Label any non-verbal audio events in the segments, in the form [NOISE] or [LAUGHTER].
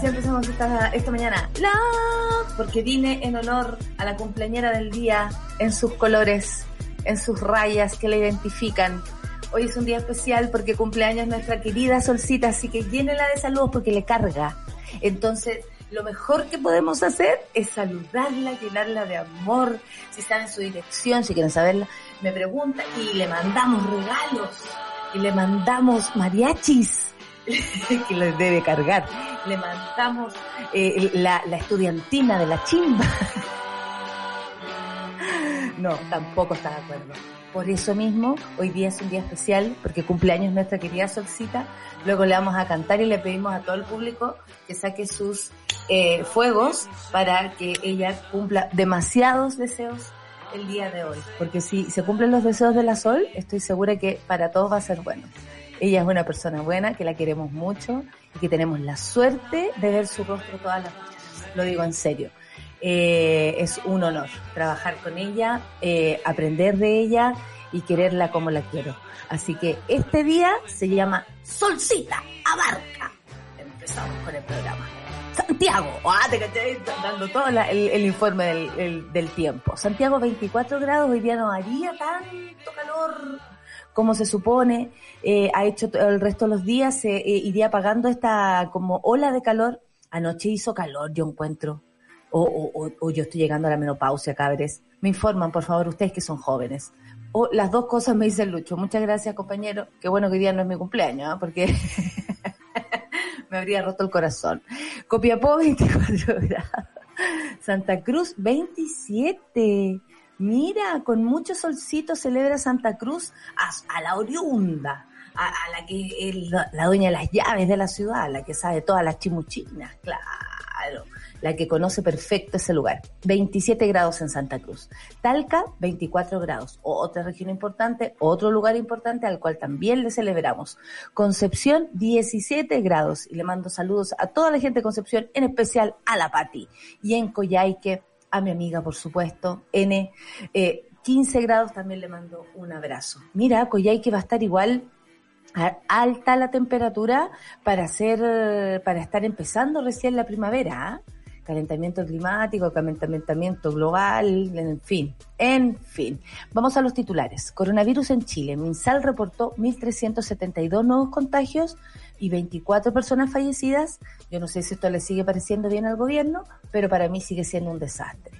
Así empezamos esta, esta mañana. Love, porque vine en honor a la cumpleañera del día, en sus colores, en sus rayas que la identifican. Hoy es un día especial porque cumpleaños nuestra querida Solcita, así que llénela de saludos porque le carga. Entonces, lo mejor que podemos hacer es saludarla, llenarla de amor. Si está en su dirección, si quieren saberla, me pregunta y le mandamos regalos y le mandamos mariachis [LAUGHS] que les debe cargar. Le mandamos eh, la, estudiantina de la chimba. [LAUGHS] No, tampoco está de acuerdo. Por eso mismo, hoy día es un día especial porque cumpleaños nuestra querida Solcita. Luego le vamos a cantar y le pedimos a todo el público que saque sus eh, fuegos para que ella cumpla demasiados deseos el día de hoy. Porque si se cumplen los deseos de la Sol, estoy segura que para todos va a ser bueno. Ella es una persona buena, que la queremos mucho y que tenemos la suerte de ver su rostro todas las mañanas. Lo digo en serio. Eh, es un honor trabajar con ella, eh, aprender de ella y quererla como la quiero. Así que este día se llama Solcita Abarca. Empezamos con el programa. Santiago, ah, te caché dando todo la- el, el informe del, el- del tiempo. Santiago 24 grados, hoy día no haría tanto calor como se supone. Eh, ha hecho el resto de los días, eh, iría apagando esta como ola de calor. Anoche hizo calor, yo encuentro. O, o, o- o yo estoy llegando a la menopausia, cabres. Me informan, por favor, ustedes que son jóvenes. O las dos cosas me dice Lucho. Muchas gracias, compañero. Qué bueno que hoy día no es mi cumpleaños, ¿ah? porque [LAUGHS] me habría roto el corazón. Copiapó [LAUGHS] 24 grados. Santa Cruz 27. Mira, con mucho solcito celebra Santa Cruz a, la oriunda, a, a la que es la, la dueña de las llaves de la ciudad, la que sabe todas las chimuchinas, claro, la que conoce perfecto ese lugar. 27 grados en Santa Cruz. Talca, 24 grados. Otra región importante, otro lugar importante al cual también le celebramos. Concepción, 17 grados. Y le mando saludos a toda la gente de Concepción, en especial a la Pati. Y en Coyhaique, a mi amiga, por supuesto, N. Eh, 15 grados también le mando un abrazo. Mira, Coyhaique va a estar igual alta la temperatura para hacer, para estar empezando recién la primavera. ¿ah? Calentamiento climático, calentamiento global, en fin, en fin. Vamos a los titulares. Coronavirus en Chile. Minsal reportó 1.372 nuevos contagios y 24 personas fallecidas. Yo no sé si esto le sigue pareciendo bien al gobierno, pero para mí sigue siendo un desastre.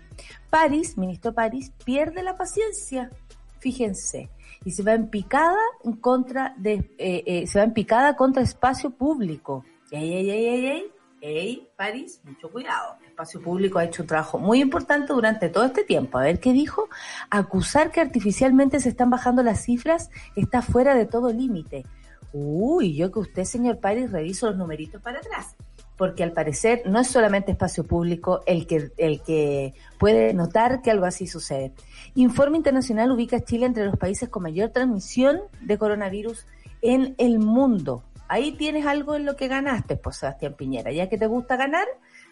París, ministro París, pierde la paciencia. Fíjense, y se va en picada en contra de, eh, eh, se va en picada contra espacio público. Ey, ey, ey, ey, ey, París, mucho cuidado. Espacio público ha hecho un trabajo muy importante durante todo este tiempo. A ver qué dijo. Acusar que artificialmente se están bajando las cifras está fuera de todo límite. Uy, yo que usted, señor París, reviso los numeritos para atrás porque al parecer no es solamente espacio público el que, el que puede notar que algo así sucede. Informe Internacional ubica a Chile entre los países con mayor transmisión de coronavirus en el mundo. Ahí tienes algo en lo que ganaste, pues Sebastián Piñera. Ya que te gusta ganar,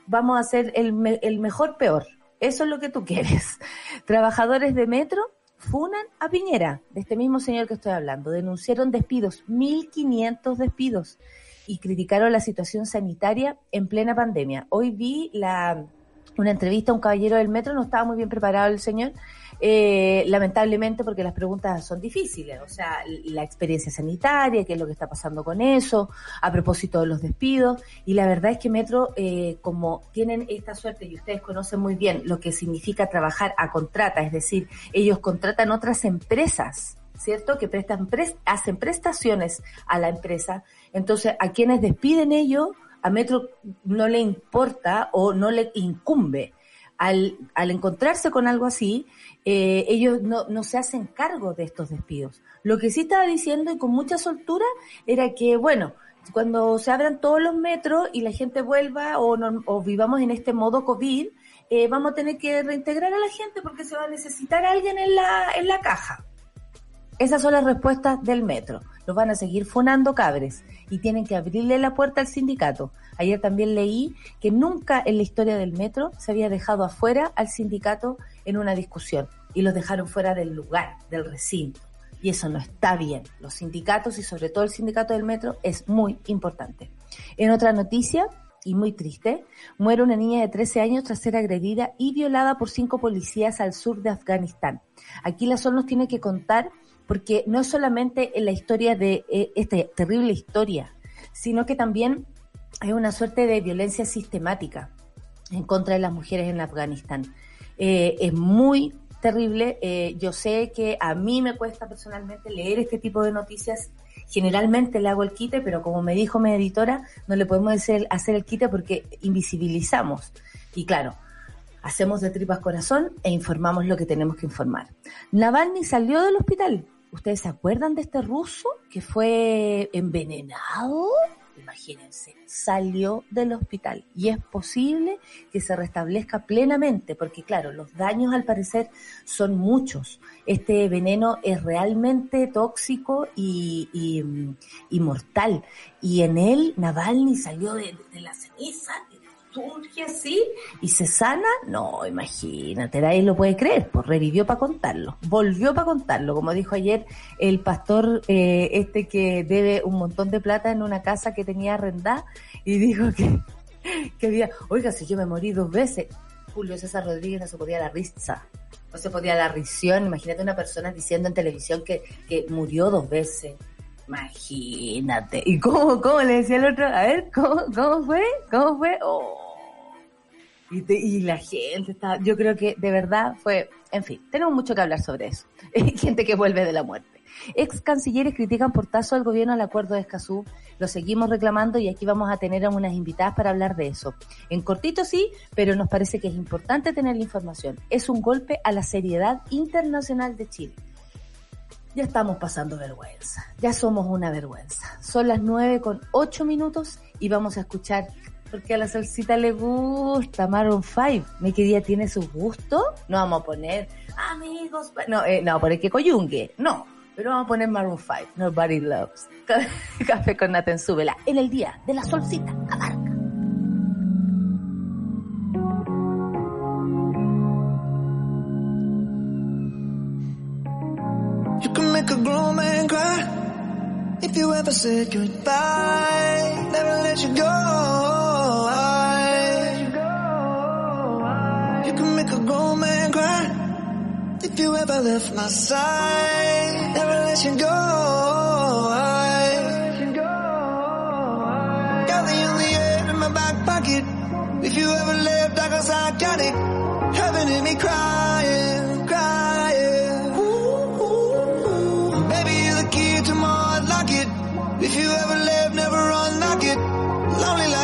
vamos a hacer el, me- el mejor peor. Eso es lo que tú quieres. [LAUGHS] Trabajadores de metro funan a Piñera, de este mismo señor que estoy hablando. Denunciaron despidos, 1.500 despidos y criticaron la situación sanitaria en plena pandemia. Hoy vi la, una entrevista a un caballero del metro, no estaba muy bien preparado el señor, eh, lamentablemente porque las preguntas son difíciles, o sea, la experiencia sanitaria, qué es lo que está pasando con eso, a propósito de los despidos, y la verdad es que Metro, eh, como tienen esta suerte y ustedes conocen muy bien lo que significa trabajar a contrata, es decir, ellos contratan otras empresas, ¿cierto? Que prestan, hacen prestaciones a la empresa, entonces a quienes despiden ellos, a Metro no le importa o no le incumbe. Al, al encontrarse con algo así, eh, ellos no, no se hacen cargo de estos despidos. Lo que sí estaba diciendo y con mucha soltura era que, bueno, cuando se abran todos los metros y la gente vuelva o, o vivamos en este modo COVID, eh, vamos a tener que reintegrar a la gente porque se va a necesitar alguien en la, en la caja. Esas son las respuestas del metro. Los van a seguir fonando cabres y tienen que abrirle la puerta al sindicato. Ayer también leí que nunca en la historia del metro se había dejado afuera al sindicato en una discusión y los dejaron fuera del lugar, del recinto. Y eso no está bien. Los sindicatos y sobre todo el sindicato del metro es muy importante. En otra noticia, y muy triste, muere una niña de 13 años tras ser agredida y violada por cinco policías al sur de Afganistán. Aquí la SOL nos tiene que contar, porque no es solamente en la historia de eh, esta terrible historia, sino que también hay una suerte de violencia sistemática en contra de las mujeres en Afganistán. Eh, es muy terrible. Eh, yo sé que a mí me cuesta personalmente leer este tipo de noticias. Generalmente le hago el quite, pero como me dijo mi editora, no le podemos hacer, hacer el quite porque invisibilizamos. Y claro, hacemos de tripas corazón e informamos lo que tenemos que informar. Navalny salió del hospital. ¿Ustedes se acuerdan de este ruso que fue envenenado? imagínense, salió del hospital y es posible que se restablezca plenamente, porque claro, los daños al parecer son muchos. Este veneno es realmente tóxico y, y, mortal. Y en él Navalny salió de, de la ceniza surge así y se sana, no, imagínate, nadie lo puede creer, pues revivió para contarlo, volvió para contarlo, como dijo ayer el pastor eh, este que debe un montón de plata en una casa que tenía arrendada y dijo que, que había, oiga, si yo me morí dos veces, Julio César Rodríguez no se podía la risa, no se podía la risión, imagínate una persona diciendo en televisión que, que murió dos veces. Imagínate. ¿Y cómo, cómo le decía el otro? A ver, ¿cómo, cómo fue? ¿Cómo fue? Oh. Y, y, la gente está, yo creo que de verdad fue, en fin, tenemos mucho que hablar sobre eso. [LAUGHS] gente que vuelve de la muerte. Ex cancilleres critican portazo al gobierno al acuerdo de Escazú. Lo seguimos reclamando y aquí vamos a tener a unas invitadas para hablar de eso. En cortito sí, pero nos parece que es importante tener la información. Es un golpe a la seriedad internacional de Chile ya estamos pasando vergüenza, ya somos una vergüenza. Son las nueve con ocho minutos y vamos a escuchar, porque a la salsita le gusta Maroon 5. Mi querida tiene su gusto. No vamos a poner amigos, no, eh, no, por el que coyungue, no. Pero vamos a poner Maroon 5, Nobody Loves. [LAUGHS] Café con Nathan Súbela, en el día de la solcita, abarca. Make a grown man cry if you ever said goodbye. Never let you go. You can make a grown man cry if you ever left my side. Never let you go. Got the only air in my back pocket. If you ever left, I guess I got it. Heaven in me crying. you ever live, never run, I get lonely.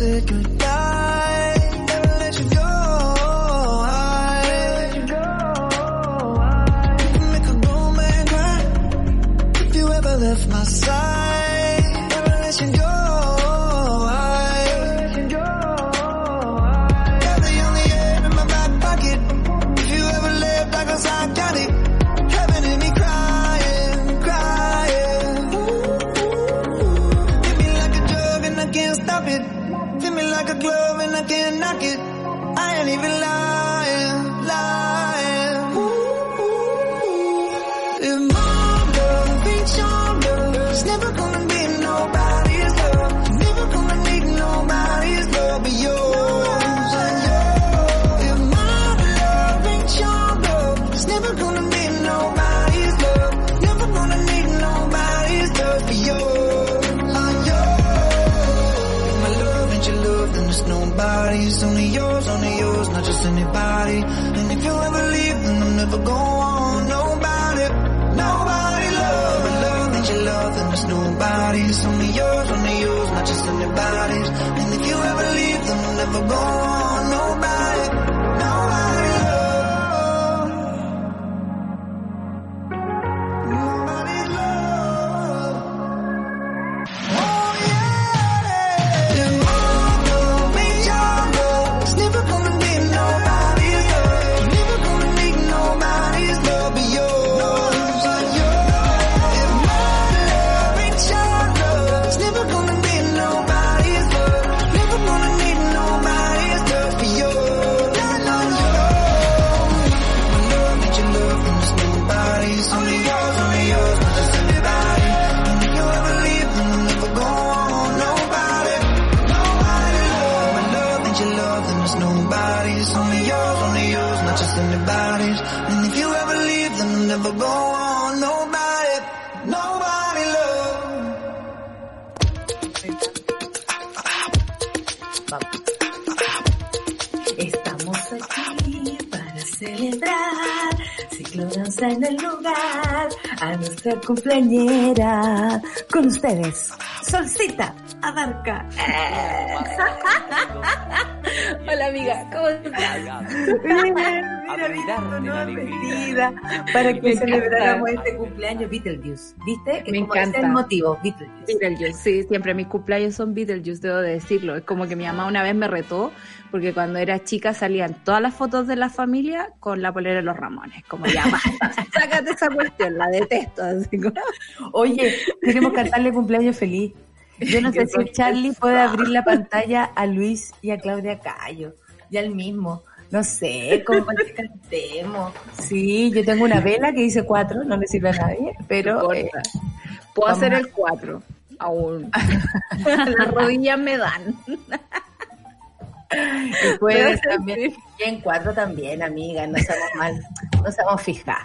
Said goodbye. Nuestra cumpleañera. Con ustedes Solcita Abarca. [LAUGHS] Hola amiga ¿cómo estás? Brindar de no vestida para que Me encanta. celebráramos este cumpleaños Beetlejuice ¿viste? que Me como ese encanta. el motivo Beetlejuice Beetlejuice, sí, siempre mis cumpleaños son Beetlejuice, debo de decirlo. Es como que mi mamá una vez me retó, porque cuando era chica salían todas las fotos de la familia con la polera de los Ramones. Como ya, basta, [LAUGHS] sácate esa cuestión, la detesto. Oye, queremos cantarle cumpleaños feliz. Yo no [LAUGHS] sé si Charlie puede abrir la pantalla a Luis y a Claudia Cayo. Y al mismo. No sé, como que cantemos. Sí, yo tengo una vela que dice cuatro, no le sirve a nadie, pero eh. Puedo vamos hacer el 4, aún. [LAUGHS] Las rodillas me dan. y puedes [LAUGHS] también. Y en cuatro también, amiga, no seamos mal, no seamos fijas.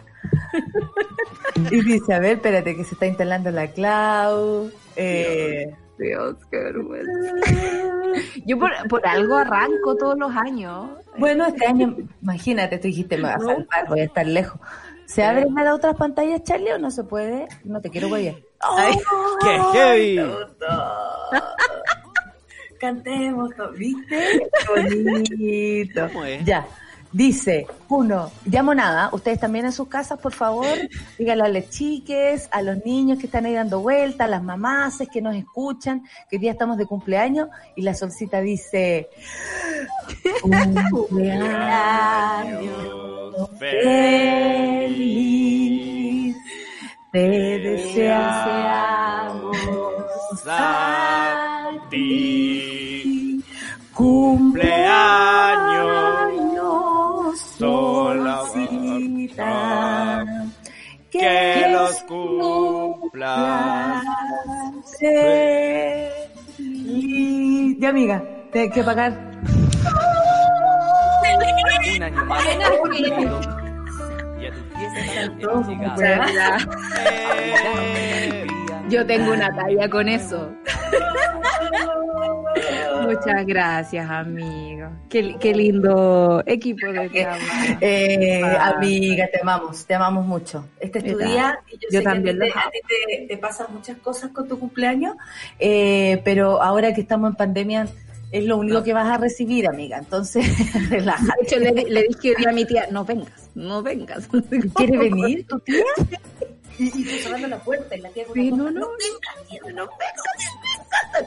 [LAUGHS] Y dice, a ver, espérate, que se está instalando la Clau. Eh, Dios, qué vergüenza. [LAUGHS] Yo por, por algo arranco todos los años. Bueno, este año, imagínate, tú dijiste, me vas a salvar, voy a estar lejos. ¿Se abren las otras pantallas, Charlie, o no se puede? No te quiero ver. ¡Qué heavy! Cantemos, ¿viste? [LAUGHS] Qué bonito. ¿Cómo es? Ya. Dice, uno, llamo nada, ustedes también en sus casas, por favor, díganle a las chiques, a los niños que están ahí dando vueltas, a las mamases que nos escuchan, que hoy día estamos de cumpleaños, y la solcita dice, [LAUGHS] cumpleaños feliz, te deseamos a ti. Cumpleaños, Solcita, Que los cumpla. feliz. Ya, amiga, te que pagar. Un año más. Y a tu. Eh, Yo tengo una talla con eso. Muchas gracias, amigo. Qué, qué lindo equipo de. Eh, Ah. amiga, te amamos, te amamos mucho. Este es tu día y yo, Yo sé también que a ti, te, a ti te- te pasan muchas cosas con tu cumpleaños, eh, pero ahora que estamos en pandemia es lo único que vas a recibir, amiga. Entonces, [LAUGHS] De relájate. hecho, le, le dije hoy a mi tía, no vengas, no vengas. [LAUGHS] ¿Quiere venir tu tía? Y, y cerrando la puerta y la tía con Sí, la no, puerta, no. vengas, no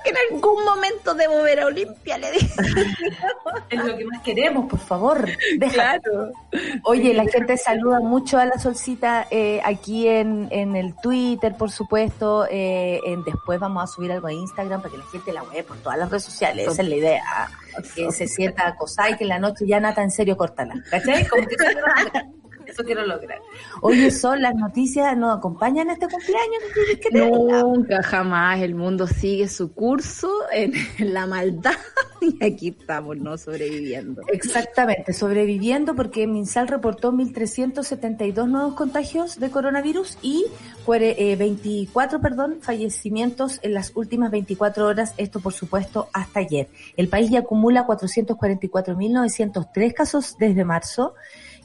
que en algún momento debo ver a Olimpia, le dije. [LAUGHS] Es lo que más queremos, por favor. Claro. Oye, la gente saluda mucho a la solcita eh, aquí en, en el Twitter, por supuesto. eh, en, después vamos a subir algo a Instagram para que la gente la vea por todas las redes sociales. Esa es la idea. Que se sienta acosada y que en la noche ya nata en serio córtala. ¿Cachai? Como que [LAUGHS] Eso quiero lograr. Oye, son las noticias, ¿nos acompañan a este cumpleaños? ¿Qué te- Nunca, jamás. El mundo sigue su curso en, la maldad [LAUGHS] y aquí estamos, ¿no? Sobreviviendo. Exactamente, sobreviviendo porque Minsal reportó 1.372 nuevos contagios de coronavirus y cuare- eh, 24 perdón, fallecimientos en las últimas 24 horas, esto por supuesto hasta ayer. El país ya acumula 444.903 casos desde marzo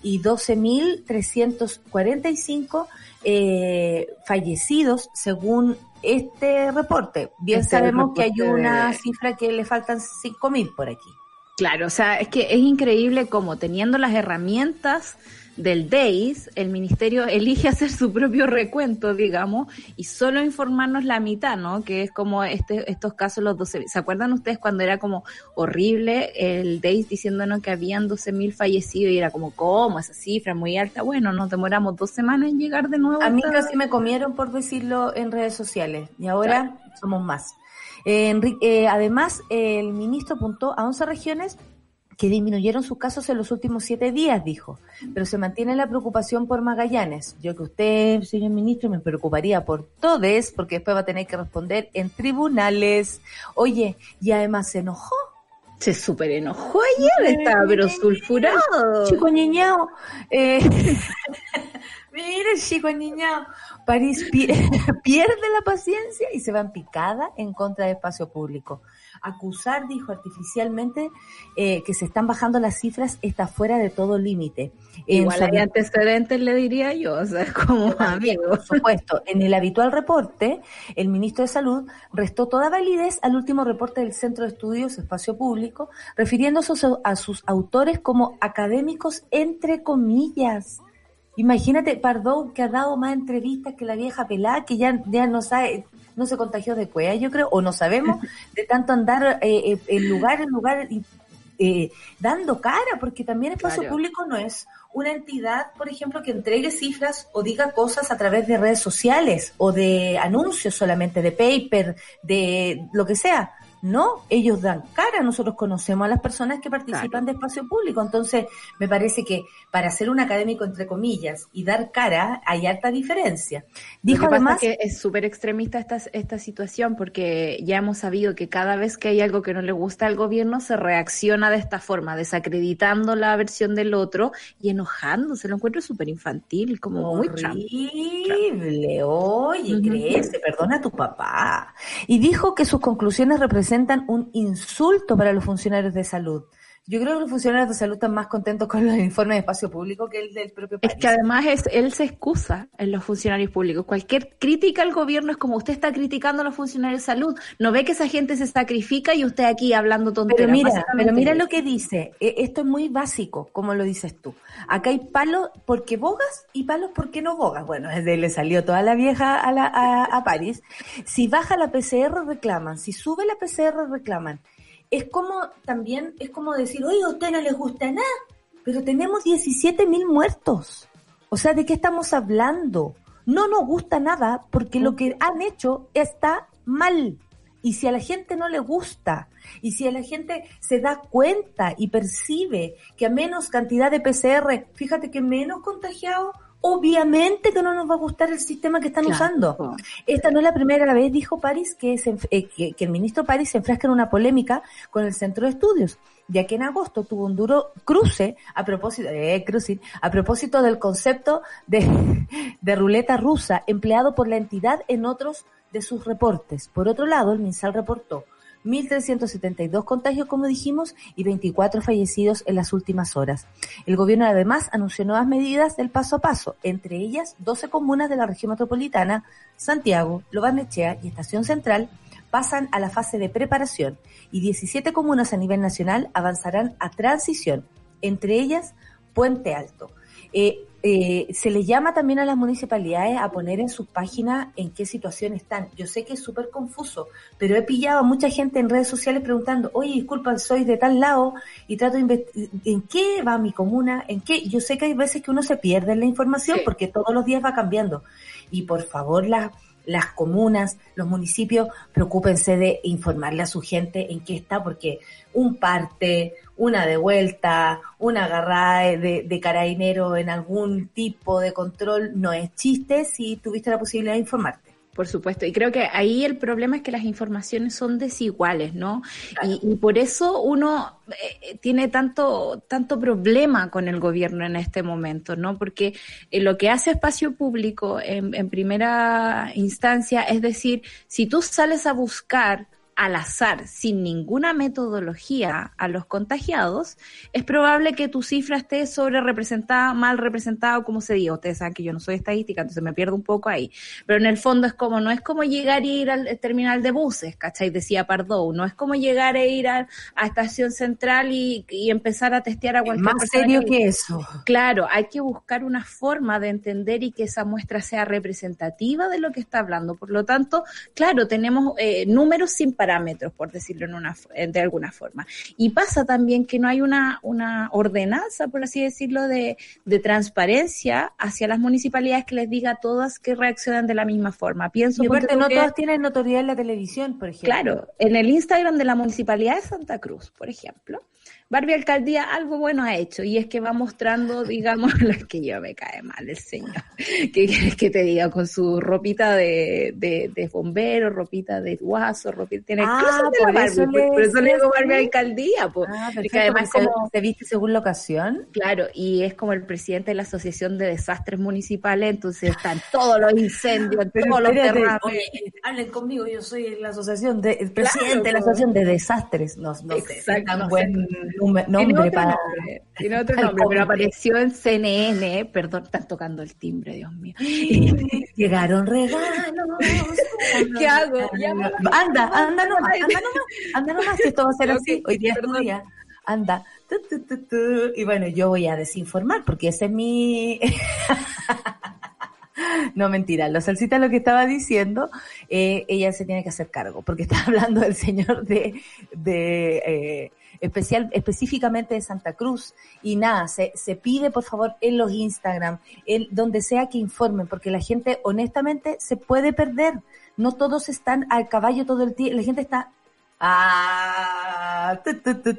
y 12.345 eh, fallecidos según este reporte. Bien Este sabemos que hay una de- cifra que le faltan 5.000 por aquí. Claro, o sea, es que es increíble como teniendo las herramientas del DEIS, el ministerio elige hacer su propio recuento, digamos, y solo informarnos la mitad, ¿no? Que es como este, estos casos, los 12. ¿Se acuerdan ustedes cuando era como horrible el DEIS diciéndonos que habían 12.000 fallecidos y era como, ¿cómo? Esa cifra muy alta. Bueno, nos demoramos dos semanas en llegar de nuevo. A mí casi me comieron por decirlo en redes sociales y ahora somos más. Eh, eh, además, el ministro apuntó a 11 regiones que disminuyeron sus casos en los últimos siete días, dijo. Pero se mantiene la preocupación por Magallanes. Yo que usted, señor ministro, me preocuparía por todes, porque después va a tener que responder en tribunales. Oye, y además se enojó. Se súper enojó ayer, estaba pero sulfurado. Chico niñao. Eh, [LAUGHS] mire, chico niñao. París pi- [LAUGHS] pierde la paciencia y se va en picada en contra de espacio público. Acusar, dijo artificialmente, eh, que se están bajando las cifras está fuera de todo límite. Igual hay antecedentes, le diría yo, o sea, [LAUGHS] como amigo. por supuesto, en el habitual reporte, el ministro de Salud restó toda validez al último reporte del Centro de Estudios Espacio Público, refiriéndose a su- a sus autores como académicos entre comillas. Imagínate, Pardou, que ha dado más entrevistas que la vieja pelada, que ya, ya no sabe, no se contagió de cueva, yo creo, o no sabemos, [LAUGHS] de tanto andar eh, eh, en lugar en lugar eh, dando cara, porque también espacio Claro. público no es una entidad, por ejemplo, que entregue cifras o diga cosas a través de redes sociales o de anuncios solamente, de paper, de lo que sea. No, ellos dan cara, nosotros conocemos a las personas que participan de espacio público, entonces me parece que para ser un académico entre comillas y dar cara hay harta diferencia. Dijo Lo que además pasa es que es súper extremista esta, esta situación porque ya hemos sabido que cada vez que hay algo que no le gusta al gobierno se reacciona de esta forma, desacreditando la versión del otro y enojándose. Lo encuentro súper infantil, como muy Trump. Horrible, oye, Ujú. crece, perdona a tu papá. Y dijo que sus conclusiones representan un insulto para los funcionarios de salud. Yo creo que los funcionarios de salud están más contentos con los informes de espacio público que el del propio Es país. que además es, él se excusa en los funcionarios públicos. Cualquier crítica al gobierno es como usted está criticando a los funcionarios de salud. No ve que esa gente se sacrifica y usted aquí hablando tonterías. Pero mira, pero mira es lo que dice. E- Esto es muy básico, como lo dices tú. Acá hay palos porque bogas y palos porque no bogas. Bueno, desde le salió toda la vieja a, la, a, a París. Si baja la PCR reclaman, si sube la PCR reclaman. Es como también, es como decir, oye, a usted no les gusta nada, pero tenemos 17 mil muertos. O sea, ¿de qué estamos hablando? No nos gusta nada porque lo que han hecho está mal. Y si a la gente no le gusta, y si a la gente se da cuenta y percibe que a menos cantidad de PCR, fíjate que menos contagiados, obviamente que no nos va a gustar el sistema que están Claro. usando. Esta no es la primera vez, dijo París, que, se eh, que, que el ministro París se enfrasca en una polémica con el centro de estudios, ya que en agosto tuvo un duro cruce a propósito, eh, a propósito del concepto de, [LAUGHS] de ruleta rusa empleado por la entidad en otros de sus reportes. Por otro lado, el MinSal reportó 1.372 contagios, como dijimos, y 24 fallecidos en las últimas horas. El gobierno además anunció nuevas medidas del paso a paso, entre ellas 12 comunas de la región metropolitana, Santiago, Lobarnechea y Estación Central, pasan a la fase de preparación y 17 comunas a nivel nacional avanzarán a transición, entre ellas Puente Alto. Eh, eh, se le llama también a las municipalidades a poner en sus páginas en qué situación están. Yo sé que es súper confuso, pero he pillado a mucha gente en redes sociales preguntando, oye, disculpa, soy de tal lado y trato de investigar, ¿en qué va mi comuna? ¿En qué? Yo sé que hay veces que uno se pierde en la información Sí. porque todos los días va cambiando. Y por favor, las las comunas, los municipios, preocúpense de informarle a su gente en qué está, porque un parte, una de vuelta, una agarrada de, de carabinero en algún tipo de control, no es chiste si tuviste la posibilidad de informarte. Por supuesto, y creo que ahí el problema es que las informaciones son desiguales, ¿no? Y, y, por eso uno eh, tiene tanto, tanto problema con el gobierno en este momento, ¿no? Porque eh, lo que hace espacio público en, en primera instancia es decir, si tú sales a buscar al azar, sin ninguna metodología a los contagiados, es probable que tu cifra esté sobre representada, mal representada, como se diga. Ustedes saben que yo no soy estadística, entonces me pierdo un poco ahí. Pero en el fondo es como, no es como llegar y ir al terminal de buses, ¿cachai? Decía Pardo, no es como llegar e ir a, a estación central y, y, empezar a testear a cualquier Más serio que eso. Claro, hay que buscar una forma de entender y que esa muestra sea representativa de lo que está hablando. Por lo tanto, claro, tenemos eh, números sin parámetros, por decirlo en una, de alguna forma. Y pasa también que no hay una, una ordenanza, por así decirlo, de, de transparencia hacia las municipalidades que les diga a todas que reaccionan de la misma forma. Pienso y aparte, no que, todas tienen notoriedad en la televisión, por ejemplo. Claro, en el Instagram de la Municipalidad de Santa Cruz, por ejemplo, Barbie Alcaldía algo bueno ha hecho y es que va mostrando, digamos, [LAUGHS] lo que yo me cae mal el señor. ¿Qué quieres que te diga? Con su ropita de, de, de bombero, ropita de guaso, ropita, tiene ah, de por, Barbie, eso por, por, eso le digo Barbie Alcaldía. Pues. Ah, perfecto, además como, se viste según la ocasión. Claro, y es como el presidente de la Asociación de Desastres Municipales, entonces están todos los incendios, [LAUGHS] Pero todos los derrames. oye, hablen conmigo, yo soy la asociación de, el presidente claro, de la Asociación de Desastres. No, no sé, tan no buen sé. Nombre para... Nombre, tiene otro nombre, pero apareció en CNN, perdón, están tocando el timbre, Dios mío. [LAUGHS] Llegaron [LAUGHS] regalos. ¿Qué hago? Anda, anda nomás, anda nomás, anda nomás, si esto va a ser así, hoy día es tu día. Anda. Y bueno, yo voy a desinformar porque ese es mi... [LAUGHS] No, mentira. La salsita lo que estaba diciendo, eh, ella se tiene que hacer cargo, porque está hablando del señor de, de eh, especial, específicamente de Santa Cruz. Y nada, se, se pide por favor en los Instagram, en donde sea que informen, porque la gente honestamente se puede perder. No todos están al caballo todo el tiempo. La gente está Ah, tu, tu, tu,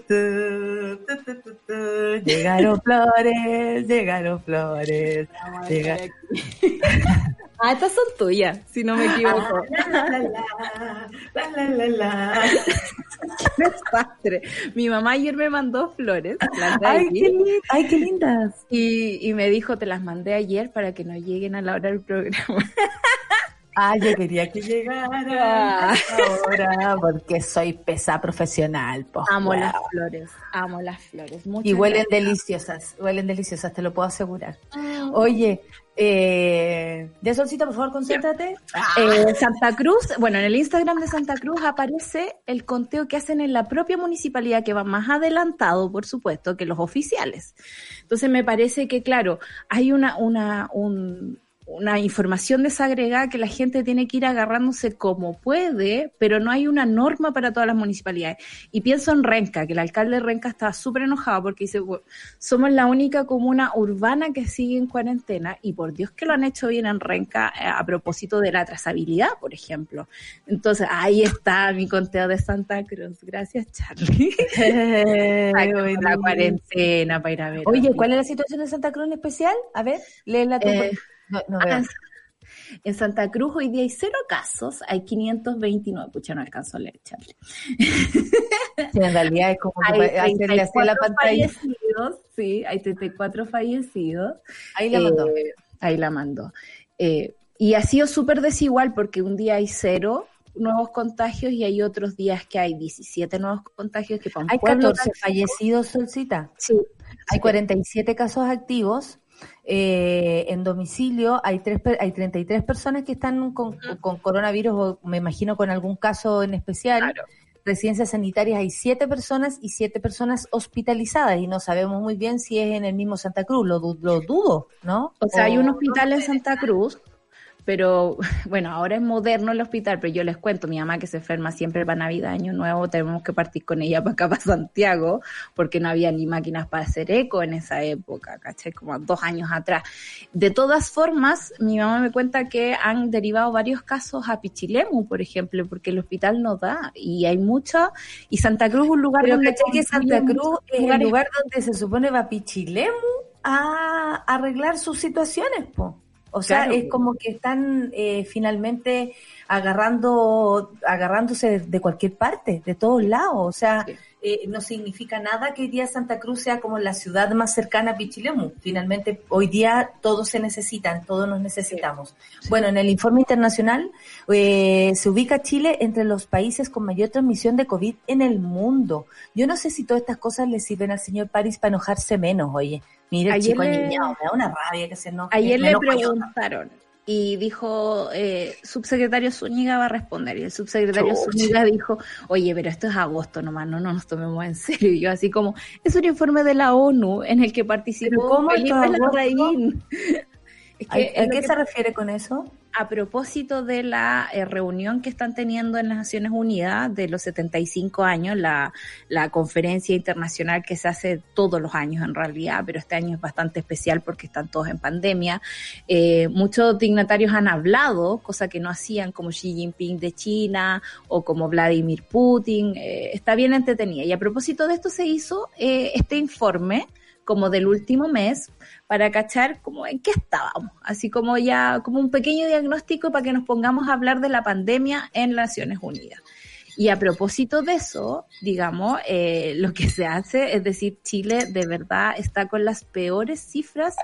llegaron flores, llegaron flores. Llegaron... [LAUGHS] Ah, estas son tuyas, si no me equivoco. Ah, [LAUGHS] la, la, la, la, la, la. Qué [LAUGHS] desastre. Mi mamá ayer me mandó flores. Ay qué, ay, qué lindas. Y, y me dijo, te las mandé ayer para que no lleguen a la hora del programa. [LAUGHS] Ah, yo quería que llegara ahora porque soy pesa profesional. Pues, amo wow. las flores, amo las flores. Muchas y huelen gracias. deliciosas, huelen deliciosas, te lo puedo asegurar. Oye, eh, de Solcita, por favor, concéntrate. Eh, Santa Cruz, bueno, en el Instagram de Santa Cruz aparece el conteo que hacen en la propia municipalidad, que va más adelantado, por supuesto, que los oficiales. Entonces me parece que, claro, hay una, una, un, una información desagregada que la gente tiene que ir agarrándose como puede, pero no hay una norma para todas las municipalidades. Y pienso en Renca, que el alcalde de Renca estaba súper enojado porque dice, bueno, somos la única comuna urbana que sigue en cuarentena y por Dios que lo han hecho bien en Renca eh, a propósito de la trazabilidad, por ejemplo. Entonces, ahí está mi conteo de Santa Cruz. Gracias, Charlie. [LAUGHS] [LAUGHS] Ay, la cuarentena para ir a ver. Oye, ¿cuál es la situación de Santa Cruz en especial? A ver, léela tú. Eh, no, no veo. En Santa Cruz hoy día hay cero casos, hay 529. Pucha, no alcanzo a leer, Charlie. [LAUGHS] Sí, en realidad es como hay que hacerle así a la pantalla. fallecidos, sí, hay 34 fallecidos. Ahí la mandó. Eh, ahí la mandó. Eh, y ha sido súper desigual porque un día hay cero nuevos contagios y hay otros días que hay 17 nuevos contagios que Hay pueblo 14 fallecidos, Solcita. Sí. Hay 47 casos activos. Eh, en domicilio hay tres hay 33 personas que están con, con, coronavirus o me imagino con algún caso en especial. Claro. Residencias sanitarias hay siete personas y siete personas hospitalizadas y no sabemos muy bien si es en el mismo Santa Cruz, lo, lo dudo, ¿no? O sea, hay un hospital en Santa Cruz, pero [LAUGHS] bueno, ahora es moderno el hospital, pero yo les cuento, mi mamá que se enferma siempre para Navidad, Año Nuevo, tenemos que partir con ella para acá, [LAUGHS] para Santiago, porque no había ni máquinas para hacer eco en esa época, ¿cachai? Como dos años atrás. De todas formas, mi mamá me cuenta que han derivado varios casos a Pichilemu, por ejemplo, porque el hospital no da, y hay mucho, y Santa Cruz es un lugar Pero donde... ¿cachai que Santa Cruz es el lugares- lugar donde se supone va Pichilemu a arreglar sus situaciones, po. O sea, Claro, es como que están eh, finalmente agarrando, agarrándose de, de cualquier parte, de todos lados. O sea, Sí. Eh, no significa nada que hoy día Santa Cruz sea como la ciudad más cercana a Pichilemu. Finalmente, hoy día todos se necesitan, todos nos necesitamos. Bueno, en el informe internacional eh, se ubica Chile entre los países con mayor transmisión de COVID en el mundo. Yo no sé si todas estas cosas le sirven al señor París para enojarse menos, oye. Mire, el Ayer chico le- niñado, me da una rabia que se enoje. Ayer le preguntaron y dijo, eh, subsecretario Zúñiga va a responder. Y el subsecretario Chucha. Zúñiga dijo, oye, pero esto es agosto nomás, no, no nos tomemos en serio. Y yo así como, es un informe de la ONU en el que ¿Pero participó cómo Felipe? Larraín. [LAUGHS] Es ¿A, que a qué que- se refiere con eso? A propósito de la eh, reunión que están teniendo en las Naciones Unidas de los 75 años, la, conferencia internacional que se hace todos los años en realidad, pero este año es bastante especial porque están todos en pandemia. Eh, muchos dignatarios han hablado, cosa que no hacían como Xi Jinping de China o como Vladimir Putin. Eh, está bien entretenida. Y a propósito de esto se hizo eh, este informe como del último mes para cachar como en qué estábamos, así como ya como un pequeño diagnóstico para que nos pongamos a hablar de la pandemia en Naciones Unidas. Y a propósito de eso, digamos, eh, lo que se hace es decir, Chile de verdad está con las peores cifras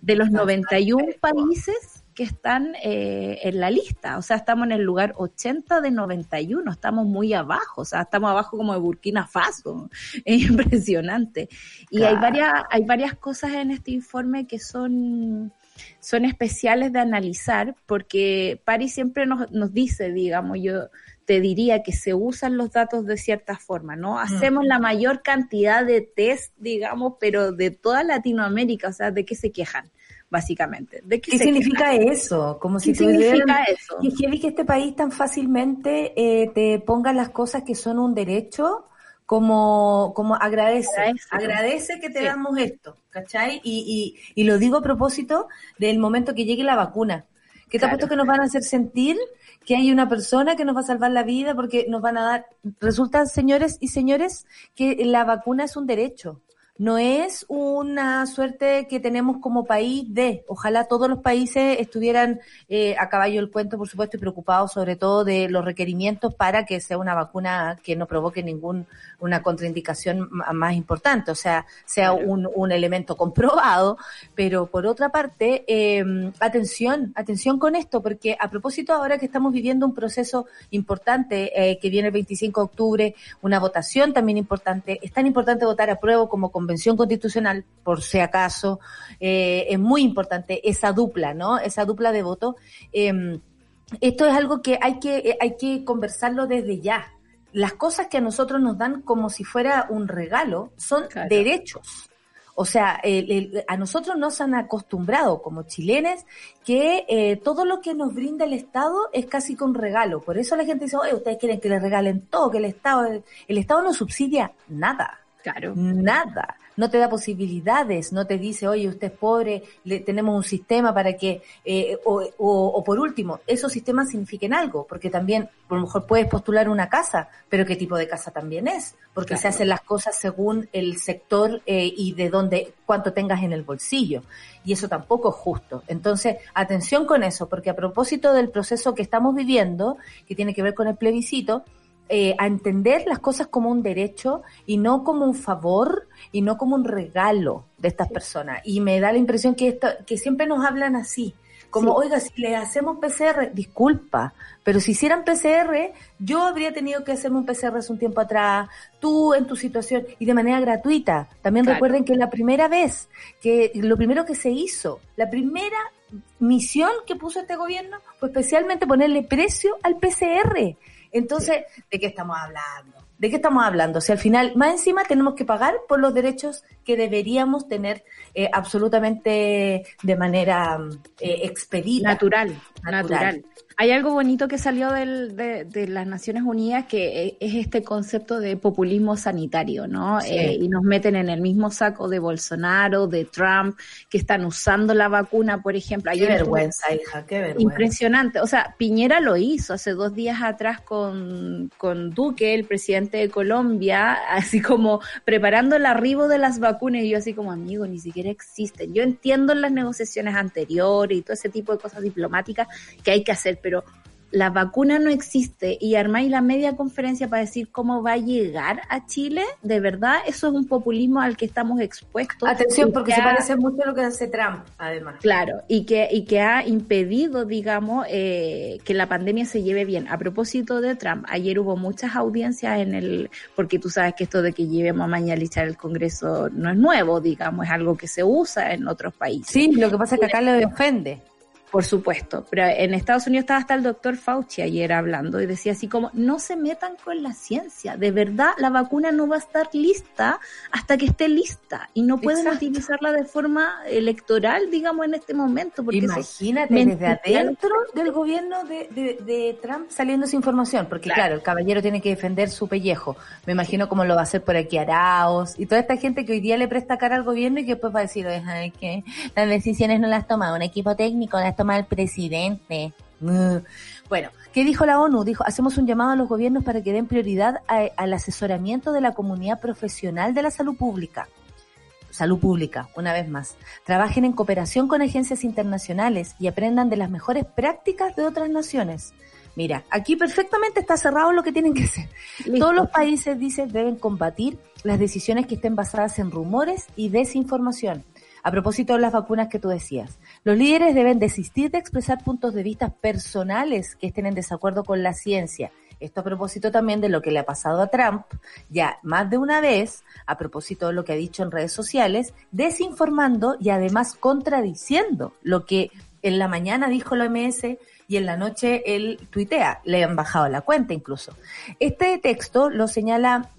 de los 91 países que están eh, en la lista. O sea, estamos en el lugar 80 de 91, estamos muy abajo, o sea, estamos abajo como de Burkina Faso. [LAUGHS] Es impresionante. Y hay varias, hay varias cosas en este informe que son, son especiales de analizar, porque Paris siempre nos, nos dice, digamos, yo te diría que se usan los datos de cierta forma, ¿no? Hacemos la mayor cantidad de test, digamos, pero de toda Latinoamérica, o sea, ¿de qué se quejan? Básicamente. ¿De qué, ¿Qué significa eso? Como ¿Qué si tuvieran- significa eso? Y es heavy que este país tan fácilmente eh, te ponga las cosas que son un derecho como, como agradece, Agradece. agradece que te Sí. damos esto, ¿cachai? Y, y, y lo digo a propósito del momento que llegue la vacuna. ¿Qué te Claro. apuesto que nos van a hacer sentir que hay una persona que nos va a salvar la vida porque nos van a dar, resulta, señores y señores, que la vacuna es un derecho. No es una suerte que tenemos como país de, ojalá todos los países estuvieran eh, a caballo el cuento, por supuesto, y preocupados sobre todo de los requerimientos para que sea una vacuna que no provoque ningún una contraindicación más importante, o sea, sea un, un elemento comprobado, pero por otra parte, eh, atención, atención con esto, porque a propósito ahora que estamos viviendo un proceso importante, eh, que viene el 25 de octubre, una votación también importante, es tan importante votar a prueba como convención constitucional, por si acaso, eh, es muy importante esa dupla, ¿no? Esa dupla de voto. Eh, esto es algo que hay que, eh, hay que conversarlo desde ya. Las cosas que a nosotros nos dan como si fuera un regalo son Claro. derechos. O sea, el- el- a nosotros nos han acostumbrado como chilenes que eh, todo lo que nos brinda el Estado es casi que un regalo. Por eso la gente dice, oye, ustedes quieren que les regalen todo, que el Estado, el Estado no subsidia nada Claro. nada, no te da posibilidades, no te dice, oye, usted es pobre, le, tenemos un sistema para que, eh, o, o- o por último, esos sistemas signifiquen algo, porque también, por lo mejor puedes postular una casa, pero qué tipo de casa también es, porque se hacen las cosas según el sector eh, y de dónde, cuánto tengas en el bolsillo, y eso tampoco es justo. Entonces, atención con eso, porque a propósito del proceso que estamos viviendo, que tiene que ver con el plebiscito, eh, a entender las cosas como un derecho y no como un favor y no como un regalo de estas personas. Y me da la impresión que esto, que siempre nos hablan así. Como, Sí. oiga, si le hacemos PCR, disculpa, pero si hicieran PCR, yo habría tenido que hacerme un PCR hace un tiempo atrás, tú en tu situación, y de manera gratuita. También Claro. recuerden que la primera vez, que lo primero que se hizo, la primera misión que puso este gobierno fue especialmente ponerle precio al PCR. Entonces, ¿de qué estamos hablando? ¿De qué estamos hablando? Si al final, más encima, tenemos que pagar por los derechos que deberíamos tener eh, absolutamente de manera eh, expedita. Natural, natural, Hay algo bonito que salió del, de, de, las Naciones Unidas que eh, es este concepto de populismo sanitario, ¿no? Sí. Eh, y nos meten en el mismo saco de Bolsonaro, de Trump, que están usando la vacuna, por ejemplo. Qué Ayer vergüenza, hija, qué vergüenza. Impresionante. O sea, Piñera lo hizo hace dos días atrás con, con Duque, el presidente de Colombia, [LAUGHS] así como preparando el arribo de las vacunas. Y yo así como, amigo, ni siquiera existen. Yo entiendo en las negociaciones anteriores y todo ese tipo de cosas diplomáticas que hay que hacer, pero la vacuna no existe y armáis la media conferencia para decir cómo va a llegar a Chile, de verdad, eso es un populismo al que estamos expuestos. Atención, porque que se ha- parece mucho a lo que hace Trump, además. Claro, y que, y que ha impedido, digamos, eh, que la pandemia se lleve bien. A propósito de Trump, ayer hubo muchas audiencias en el, porque tú sabes que esto de que llevemos a mañalizar el Congreso no es nuevo, digamos, es algo que se usa en otros países. Sí, lo que pasa es que acá le ofende. Por supuesto, pero en Estados Unidos estaba hasta el doctor Fauci ayer hablando y decía así como, no se metan con la ciencia, de verdad la vacuna no va a estar lista hasta que esté lista y no pueden Exacto. utilizarla de forma electoral, digamos, en este momento. Porque Imagínate desde adentro del gobierno de, de- de Trump saliendo esa información, porque claro. el caballero tiene que defender su pellejo. Me imagino cómo lo va a hacer por aquí Araos y toda esta gente que hoy día le presta cara al gobierno y que después va a decir, "Ay, que las decisiones no las toma un equipo técnico, las toma el presidente. Mm. Bueno, ¿qué dijo la ONU? Dijo, hacemos un llamado a los gobiernos para que den prioridad a- al asesoramiento de la comunidad profesional de la salud pública salud pública, una vez más. Trabajen en cooperación con agencias internacionales y aprendan de las mejores prácticas de otras naciones. Mira, aquí perfectamente está cerrado lo que tienen que hacer. Listo. Todos los países, dice, deben combatir las decisiones que estén basadas en rumores y desinformación. A propósito de las vacunas que tú decías, los líderes deben desistir de expresar puntos de vista personales que estén en desacuerdo con la ciencia. Esto a propósito también de lo que le ha pasado a Trump, ya más de una vez, a propósito de lo que ha dicho en redes sociales, desinformando y además contradiciendo lo que en la mañana dijo la OMS y en la noche él tuitea, le han bajado la cuenta incluso. Este texto lo señala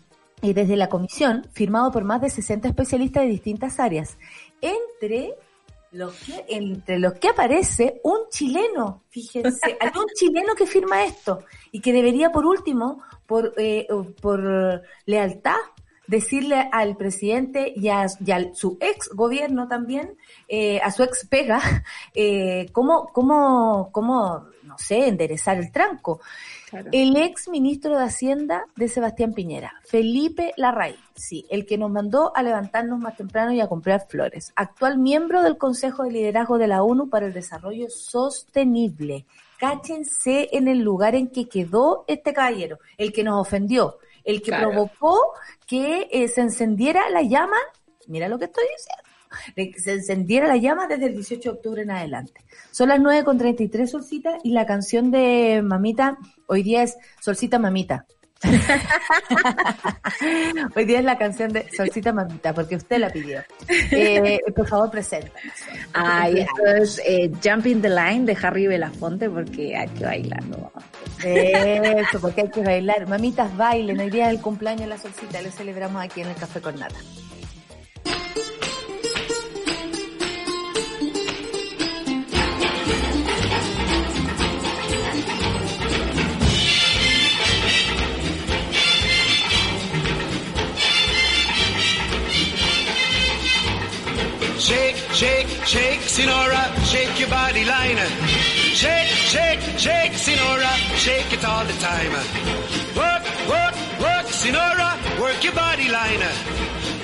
eh, desde la comisión, firmado por más de 60 especialistas de distintas áreas, entre los que, entre los que aparece un chileno, fíjense, hay un [LAUGHS] chileno que firma esto y que debería por último, por, eh, por lealtad, decirle al presidente y a, y a su ex gobierno también, eh, a su ex pega, [LAUGHS] eh, cómo, cómo, cómo, no sé, enderezar el tranco. Claro. El ex ministro de Hacienda de Sebastián Piñera, Felipe Larraín, sí, el que nos mandó a levantarnos más temprano y a comprar flores, actual miembro del Consejo de Liderazgo de la ONU para el Desarrollo Sostenible. Cáchense en el lugar en que quedó este caballero, el que nos ofendió, el que Claro. provocó que eh, se encendiera la llama, mira lo que estoy diciendo, de que se encendiera la llama desde el 18 de octubre en adelante. Son las 9 con 33 Solcita y la canción de Mamita hoy día es Solcita Mamita. [LAUGHS] hoy día es la canción de Solcita Mamita porque usted la pidió. Eh, por favor, presenta. Ay, esto es eh, Jumping the Line de Harry Belafonte porque hay que bailarlo. Eso, porque hay que bailar. Mamitas bailen, hoy día es el cumpleaños de la Solcita, lo celebramos aquí en el Café con Nata. Shake, shake, Sinora, shake your body line. Shake, shake, shake, Sinora, shake it all the time. Work, work, work, Sinora, work your body line.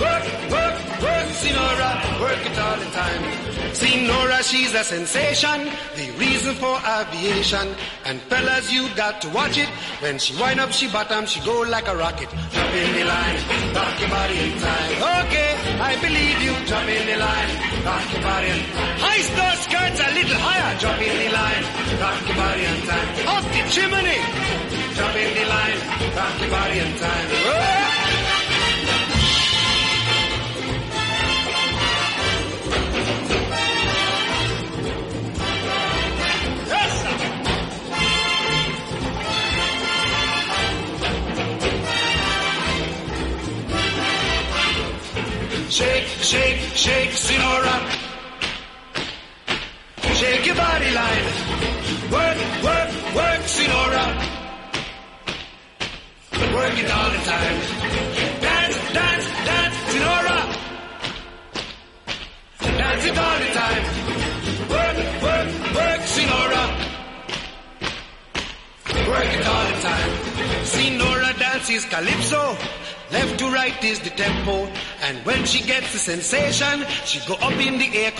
Work, work, work, Sinora, work it all the time. Sinora, she's a sensation, the reason for aviation. And fellas, you got to watch it. When she wind up, she bottom, she go like a rocket. Jump in the line, rock your body in time. Okay, I believe you. Jump in the line, rock your body in time. High star skirts a little higher. Jump in the line, rock your body in time. Up the chimney. Jump in the line, rock your body in time. Whoa!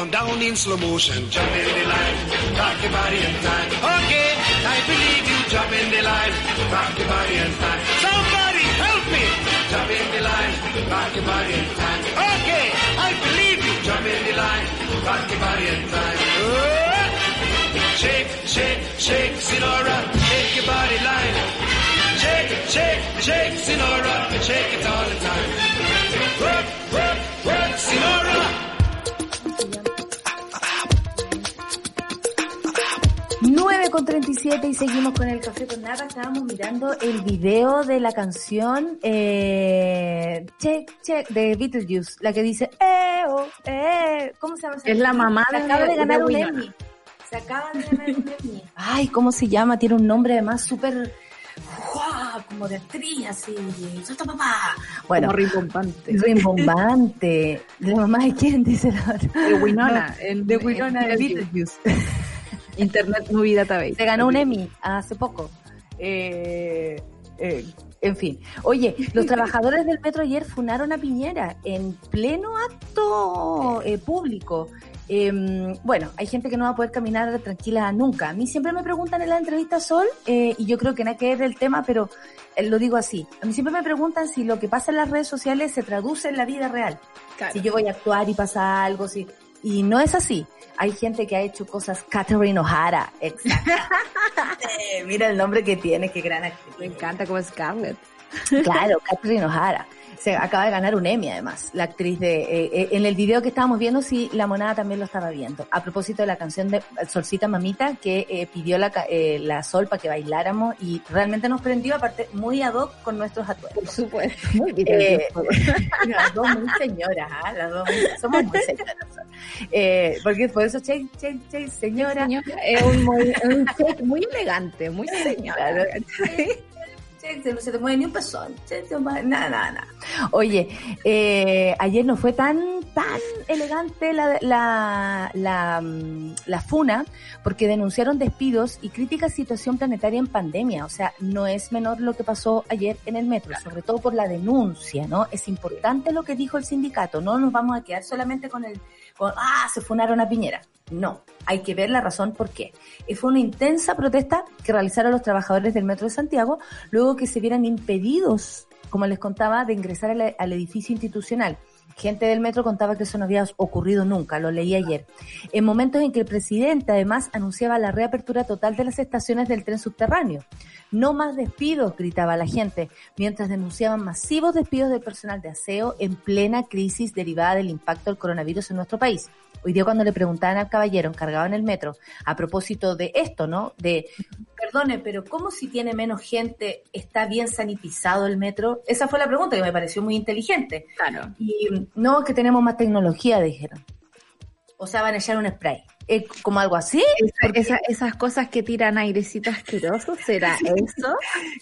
Come down in slow motion. Jump in the line, rock your body in time. Okay, I believe you. Jump in the line, rock your body in time. Somebody help me. Jump in the line, rock your body in time. Okay, I believe you. Jump in the line, rock your body in time. Oh! Shake, shake, shake, Sinora, shake your body line. Shake, shake, shake, Sinora, shake it all the time. Work, work, 7 y seguimos con el café con nata. Estábamos mirando el video de la canción eh, Check Check de Beetlejuice, la que dice eh, oh, eh. ¿Cómo se llama? Es la mamá se de, acaba de ganar de un Emmy. Se acaba de ganar un Emmy. [LAUGHS] Ay, ¿cómo se llama? Tiene un nombre además súper como de actriz así, ¡Suelta papá! Bueno, como rimbombante. Rimbombante. [LAUGHS] ¿La mamá de quién? Dice la De Winona. [LAUGHS] De Winona de Beetlejuice. Internet Movie Database. Se ganó un Emmy hace poco. Eh, eh, en fin. Oye, los trabajadores del metro ayer funaron a Piñera en pleno acto eh, público. Eh, bueno, hay gente que no va a poder caminar tranquila nunca. A mí siempre me preguntan en la entrevista Sol, eh, y yo creo que nada que ver el tema, pero eh, lo digo así. A mí siempre me preguntan si lo que pasa en las redes sociales se traduce en la vida real. Si yo voy a actuar y pasa algo, si... Y no es así. Hay gente que ha hecho cosas, Catherine O'Hara, exacto. [LAUGHS] Eh, Mira el nombre que tiene, qué gran actriz. Me encanta como Scarlett. Claro, Catherine O'Hara. Se acaba de ganar un Emmy además, la actriz de... eh, eh, en el video que estábamos viendo, sí, la monada también lo estaba viendo. A propósito de la canción de Solcita Mamita, que eh, pidió la, eh, la Sol para que bailáramos y realmente nos prendió, aparte, muy ad hoc con nuestros atuendos. Por supuesto. [LAUGHS] Muy bien. Eh, [LAUGHS] las dos muy señoras, ¿ah? Las dos muy- somos muy señoras. Eh, porque por eso, che, che, che, señora. Señora, es un, muy, un muy elegante, muy señora. Claro. No se te mueve ni un pezón. Nada, nada. Oye, eh, ayer no fue tan, tan elegante la, la, la, mm, la FUNA porque denunciaron despidos y crítica situación planetaria en pandemia. O sea, no es menor lo que pasó ayer en el metro, sobre todo por la denuncia, ¿no? Es importante lo que dijo el sindicato. No nos vamos a quedar solamente con el, con, ah, se funaron a Piñera. No, hay que ver la razón por qué. Eh, Fue una intensa protesta que realizaron los trabajadores del Metro de Santiago luego que se vieran impedidos como les contaba, de ingresar al edificio institucional. Gente del metro contaba que eso no había ocurrido nunca, lo leí ayer. En momentos en que el presidente además anunciaba la reapertura total de las estaciones del tren subterráneo. No más despidos, gritaba la gente, mientras denunciaban masivos despidos del personal de aseo en plena crisis derivada del impacto del coronavirus en nuestro país. Hoy día cuando le preguntaban al caballero encargado en el metro a propósito de esto, ¿no? De, perdone, pero ¿cómo si tiene menos gente está bien sanitizado el metro? Esa fue la pregunta que me pareció muy inteligente. Claro. Y no, que tenemos más tecnología, dijeron. O sea, van a echar un spray. Eh, como algo así. Esa- esa- esas cosas que tiran airecito asqueroso, ¿será [LAUGHS] eso?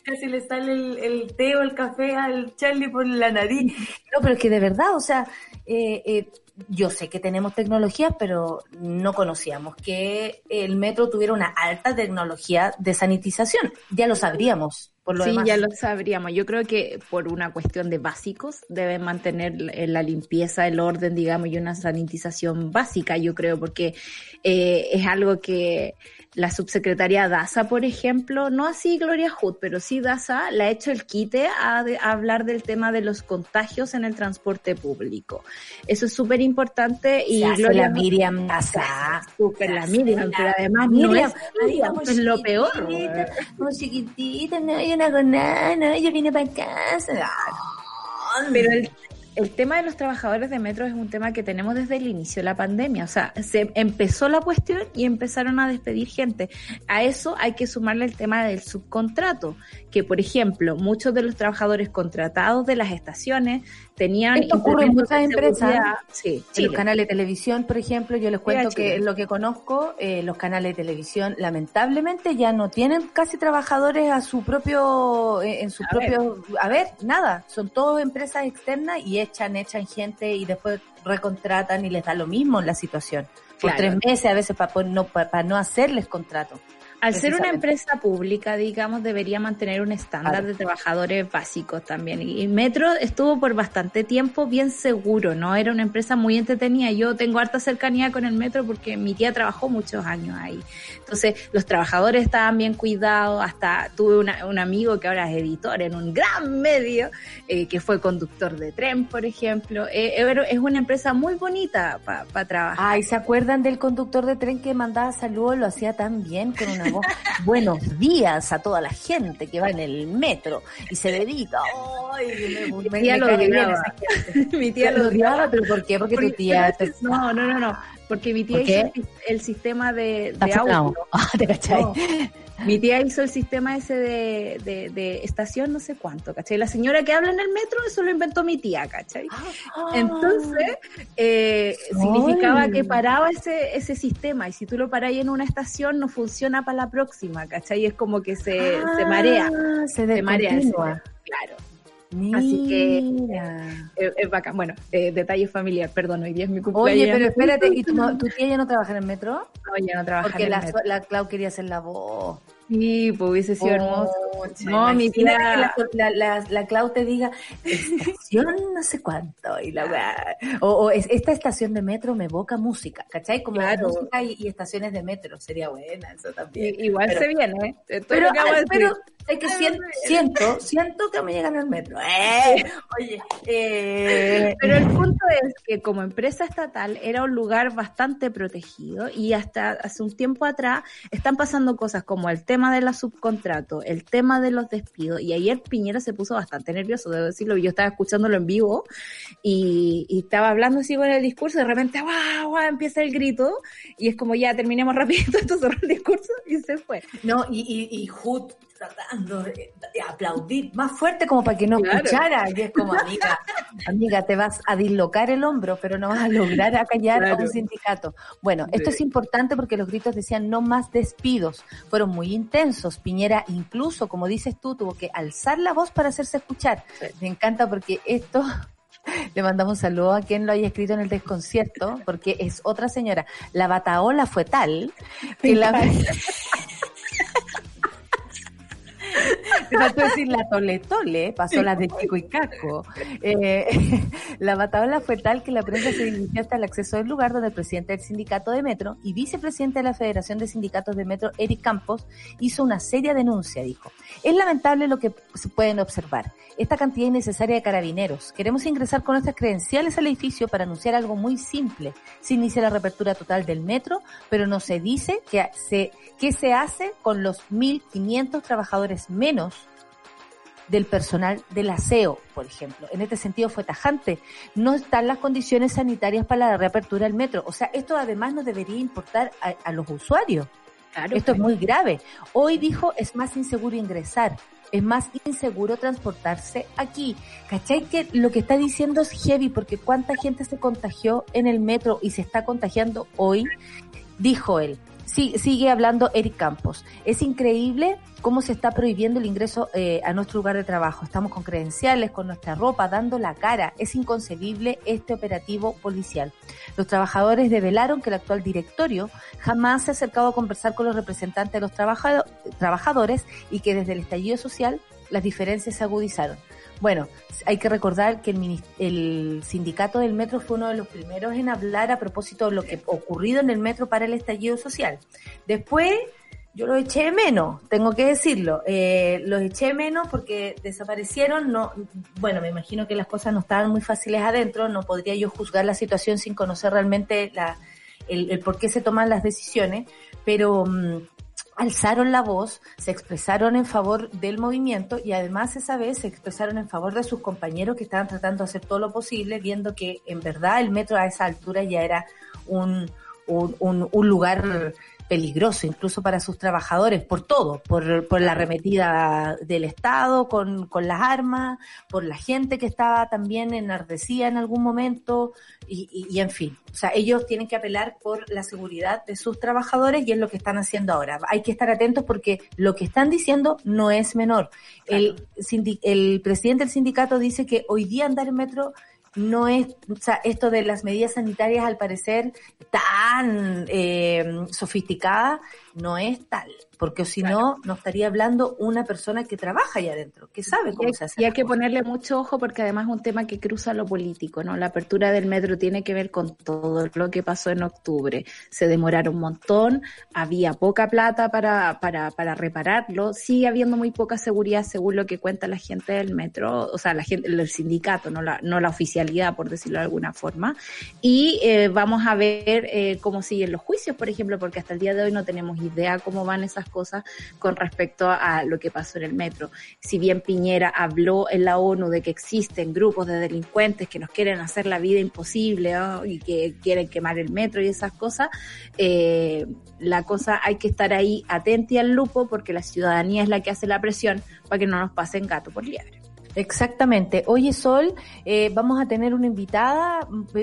Casi le sale el, el té o el café al Charlie por la nariz. No, pero es que de verdad, o sea, eh, eh, yo sé que tenemos tecnología, pero no conocíamos que el metro tuviera una alta tecnología de sanitización. Ya lo sabríamos, por lo sí, demás. ya lo sabríamos. Yo creo que por una cuestión de básicos deben mantener la la limpieza, el orden, digamos, y una sanitización básica, yo creo, porque eh, es algo que la subsecretaria Daza, por ejemplo, no así Gloria Hood, pero sí Daza le ha hecho el quite a, de- a hablar del tema de los contagios en el transporte público. Eso es súper importante y Se hace Gloria la Miriam Daza. Súper la Miriam, la pero además no Miriam, es, Miriam, es lo peor. Muy chiquitita, no, yo no hago nada, no, yo vine para casa. Pero el, el tema de los trabajadores de metro es un tema que tenemos desde el inicio de la pandemia. O sea, se empezó la cuestión y empezaron a despedir gente. A eso hay que sumarle el tema del subcontrato, que por ejemplo, muchos de los trabajadores contratados de las estaciones tenían Esto ocurre en muchas empresas. Sí, En los canales de televisión, por ejemplo, yo les cuento que lo que conozco, eh, los canales de televisión, lamentablemente ya no tienen casi trabajadores a su propio, eh, en su A propio, a ver, nada, son todas empresas externas y echan, echan gente y después recontratan y les da lo mismo en la situación. Por Claro. tres meses a veces para no, para no hacerles contrato. Al ser una empresa pública, digamos, debería mantener un estándar Claro. de trabajadores básicos también. Y Metro estuvo por bastante tiempo bien seguro, ¿no? Era una empresa muy entretenida. Yo tengo harta cercanía con el Metro porque mi tía trabajó muchos años ahí. Entonces, los trabajadores estaban bien cuidados. Hasta tuve una- un amigo que ahora es editor en un gran medio, eh, que fue conductor de tren, por ejemplo. Eh, era- es una empresa muy bonita para trabajar. Ay, ¿se acuerdan del conductor de tren que mandaba saludos? Lo hacía tan bien con una [LAUGHS] Buenos días a toda la gente que va en el metro y se dedica. Ay, me, me, tía me lo odiaba. [LAUGHS] mi tía lo odiaba, pero ¿por qué? Porque tu Porque- tía [LAUGHS] te No, no, no, no. Porque mi tía ¿Por hizo el, sistema de, de audio. [LAUGHS] Ah, ¿te cachai? No. Mi tía hizo el sistema ese de, de, de estación no sé cuánto, ¿cachai? La señora que habla en el metro, eso lo inventó mi tía, ¿cachai? Entonces, eh, significaba que paraba ese, ese sistema y si tú lo parás en una estación no funciona para la próxima, ¿cachai? Es como que se, se marea, Ah, se se marea. Claro, Mira. Así que- es, es bacán. Bueno, eh, detalle familiar, perdón, hoy día es mi cumpleaños. Oye, pero espérate, ¿y tu, no- [LAUGHS] tu tía ya no trabaja en el metro? No, ya no trabaja Porque en el la, metro. la Clau quería hacer la voz. Sí, pues hubiese sido hermoso. Pucha, No, mi que la, la, la, la Clau te diga, estación no sé cuánto, y la weá. o, o es, esta estación de metro me evoca música, ¿cachai? Como Claro. música y, y estaciones de metro, sería buena eso también. Igual Pero- se viene, ¿eh? Pero, pero es que siento, siento, siento que me llegan al metro. ¡Eh! Oye, eh, Pero el punto es que como empresa estatal era un lugar bastante protegido y hasta hace un tiempo atrás están pasando cosas como el tema de la subcontrato, el tema de los despidos y ayer Piñera se puso bastante nervioso, debo decirlo, yo estaba escuchándolo en vivo y, y estaba hablando así con el discurso y de repente ¡guau, guau! empieza el grito y es como ya terminemos [LAUGHS] rapidito, entonces el discurso y se fue. No, y, y, y Hood tratando de, de aplaudir más fuerte como para que no Claro. escuchara. Y es como, amiga, amiga, te vas a dislocar el hombro, pero no vas a lograr acallar a un sindicato. Bueno, esto es importante porque los gritos decían no más despidos. Fueron muy intensos. Piñera incluso, como dices tú, tuvo que alzar la voz para hacerse escuchar. Me encanta porque esto... [LAUGHS] Le mandamos un saludo a quien lo haya escrito en el desconcierto, porque es otra señora. La bataola fue tal que la, [LAUGHS] Te faltó decir la tole tole, pasó las de Chico y Caco. Eh, [LAUGHS] la bataola fue tal que la prensa se dirigió hasta el acceso del lugar donde el presidente del sindicato de Metro y vicepresidente de la Federación de Sindicatos de Metro, Eric Campos, hizo una seria denuncia, dijo. Es lamentable lo que se pueden observar. Esta cantidad innecesaria de carabineros. Queremos ingresar con nuestras credenciales al edificio para anunciar algo muy simple. Se inicia la reapertura total del metro, pero no se dice que se, qué se hace con los 1.500 trabajadores menos del personal del aseo, por ejemplo. En este sentido fue tajante. No están las condiciones sanitarias para la reapertura del metro. O sea, esto además no debería importar a, a los usuarios. Claro, Esto es muy grave. Hoy dijo es más inseguro ingresar, es más inseguro transportarse aquí. ¿Cachai que lo que está diciendo es heavy? Porque cuánta gente se contagió en el metro y se está contagiando hoy, dijo él. Sigue hablando Eric Campos. Es increíble cómo se está prohibiendo el ingreso eh, a nuestro lugar de trabajo. Estamos con credenciales, con nuestra ropa, dando la cara. Es inconcebible este operativo policial. Los trabajadores develaron que el actual directorio jamás se ha acercado a conversar con los representantes de los trabajado- trabajadores y que desde el estallido social las diferencias se agudizaron. Bueno, hay que recordar que el, el sindicato del metro fue uno de los primeros en hablar a propósito de lo que ocurrido en el metro para el estallido social. Después, yo los eché de menos, tengo que decirlo. Eh, los eché de menos porque desaparecieron. No, bueno, me imagino que las cosas no estaban muy fáciles adentro. No podría yo juzgar la situación sin conocer realmente la, el, el por qué se toman las decisiones. Pero mm, alzaron la voz, se expresaron en favor del movimiento y además esa vez se expresaron en favor de sus compañeros que estaban tratando de hacer todo lo posible, viendo que en verdad el metro a esa altura ya era un, un, un, un lugar peligroso, incluso para sus trabajadores, por todo, por, por la arremetida del Estado con, con las armas, por la gente que estaba también enardecida en algún momento, y, y, y en fin. O sea, ellos tienen que apelar por la seguridad de sus trabajadores y es lo que están haciendo ahora. Hay que estar atentos porque lo que están diciendo no es menor. El, el presidente del sindicato dice que hoy día andar en metro no es, o sea, esto de las medidas sanitarias al parecer tan eh, sofisticada, no es tal, porque si no, no estaría hablando una persona que trabaja allá adentro, que sabe Y cómo hay, se hace. y hay que cosas. ponerle mucho ojo porque además es un tema que cruza lo político, ¿no? La apertura del metro tiene que ver con todo lo que pasó en octubre. Se demoraron un montón, había poca plata para, para, para repararlo, sigue habiendo muy poca seguridad según lo que cuenta la gente del metro, o sea, la gente, el sindicato, no la, no la oficialidad, por decirlo de alguna forma. Y eh, vamos a ver eh, cómo siguen los juicios, por ejemplo, porque hasta el día de hoy no tenemos idea cómo van esas cosas con respecto a lo que pasó en el metro. Si bien Piñera habló en la ONU de que existen grupos de delincuentes que nos quieren hacer la vida imposible ¿no? y que quieren quemar el metro y esas cosas, eh, la cosa hay que estar ahí atenta y al lupo porque la ciudadanía es la que hace la presión para que no nos pasen gato por liebre. Exactamente. Oye, Sol, eh, vamos a tener una invitada,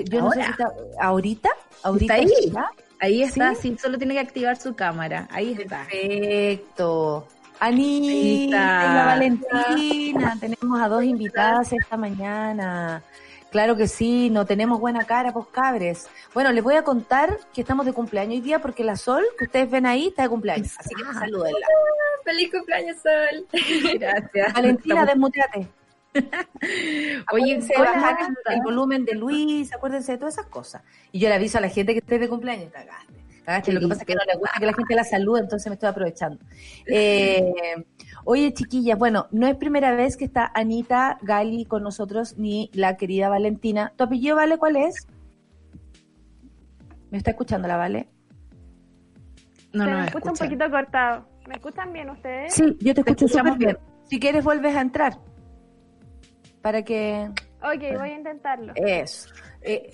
yo no sé si está, ahorita, ahorita ahí? está. Ahí está, ¿Sí? sí, solo tiene que activar su cámara. Ahí está. Perfecto. Anita, Valentina, tenemos a dos invitadas esta mañana. Claro que sí, no tenemos buena cara, pues cabres. Bueno, les voy a contar que estamos de cumpleaños hoy día porque la Sol, que ustedes ven ahí, está de cumpleaños. Así que salúdenla. [LAUGHS] ¡Feliz cumpleaños, Sol! Gracias. [LAUGHS] Valentina, desmuteate. [LAUGHS] Oye, hola, bajar el, volumen de Luis, acuérdense de todas esas cosas. Y yo le aviso a la gente que esté de cumpleaños, cagaste. Cagaste, lo que pasa es que no le gusta que la gente la salude, entonces me estoy aprovechando. [LAUGHS] Eh, oye, chiquillas, bueno, no es primera vez que está Anita Gali con nosotros, ni la querida Valentina. ¿Tu apellido, Vale, cuál es? ¿Me está escuchando la Vale? No, Se no me me escucha un poquito cortado. ¿Me escuchan bien ustedes? Sí, yo te Te escucho súper bien. Si quieres, vuelves a entrar. Para que... Ok, voy a intentarlo. Eso. Eh,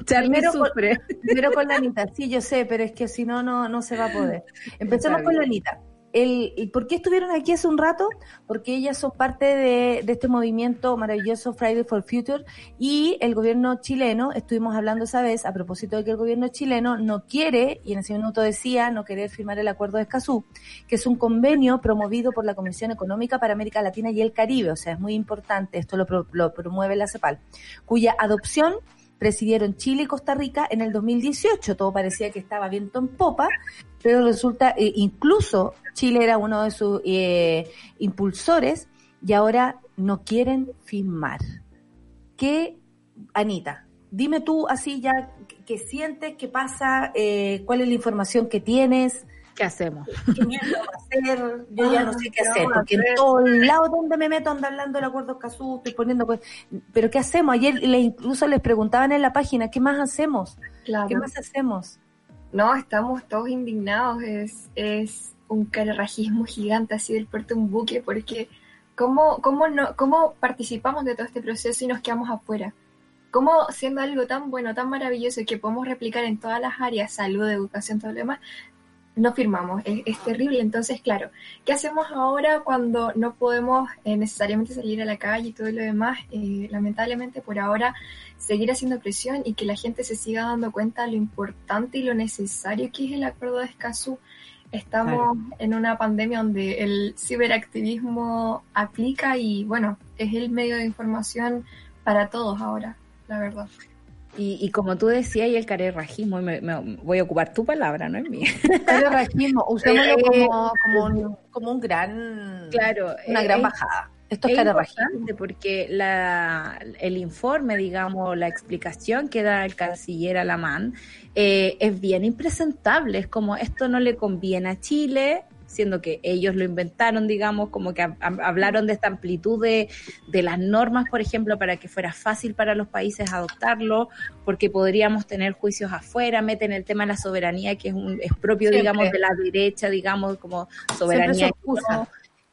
con- sufre. Primero con la Anita, sí, yo sé, pero es que si no, no, no se va a poder. Empecemos con la. Anita. El, ¿Por qué estuvieron aquí hace un rato? Porque ellas son parte de, de este movimiento maravilloso Friday for Future y el gobierno chileno, estuvimos hablando esa vez a propósito de que el gobierno chileno no quiere, y en ese minuto decía, no querer firmar el acuerdo de Escazú, que es un convenio promovido por la Comisión Económica para América Latina y el Caribe, o sea, es muy importante, esto lo, lo promueve la CEPAL, cuya adopción presidieron Chile y Costa Rica en el 2018. Todo parecía que estaba viento en popa, pero resulta, eh, incluso Chile era uno de sus eh, impulsores y ahora no quieren firmar. ¿Qué, Anita? Dime tú así ya qué sientes, qué pasa, eh, cuál es la información que tienes. ¿Qué hacemos? ¿Qué mierda va a hacer? Yo ya no sé qué ¿qué hacer, porque en todos lados donde me meto anda hablando del acuerdo Escazú, estoy poniendo cosas. Pero ¿qué hacemos? Ayer le, incluso les preguntaban en la página, ¿qué más hacemos? Claro. ¿Qué más hacemos? No, estamos todos indignados. Es, es un carerrajismo gigante así del puerto un buque, porque ¿cómo, cómo, no, ¿cómo participamos de todo este proceso y nos quedamos afuera? ¿Cómo siendo algo tan bueno, tan maravilloso que podemos replicar en todas las áreas, salud, educación, todo lo demás, no firmamos? Es, es terrible. Entonces, claro, ¿qué hacemos ahora cuando no podemos eh, necesariamente salir a la calle y todo lo demás? Eh, lamentablemente, por ahora, seguir haciendo presión y que la gente se siga dando cuenta de lo importante y lo necesario que es el acuerdo de Escazú. Estamos en una pandemia donde el ciberactivismo aplica y bueno, es el medio de información para todos ahora, la verdad. Y, y como tú decías, y el carerrajismo, me, me- voy a ocupar tu palabra, no es mía. [LAUGHS] Carerrajismo, usémoslo Eh, como, como, un, como un gran, Claro, una eh, gran es- bajada. Esto es, es porque la, el informe, digamos, la explicación que da el canciller Alamán eh, es bien impresentable. Es como esto no le conviene a Chile, siendo que ellos lo inventaron, digamos, como que hab- hab- hablaron de esta amplitud de, de las normas, por ejemplo, para que fuera fácil para los países adoptarlo, porque podríamos tener juicios afuera, meten el tema de la soberanía, que es, un, es propio, Siempre. digamos, de la derecha, digamos, como soberanía.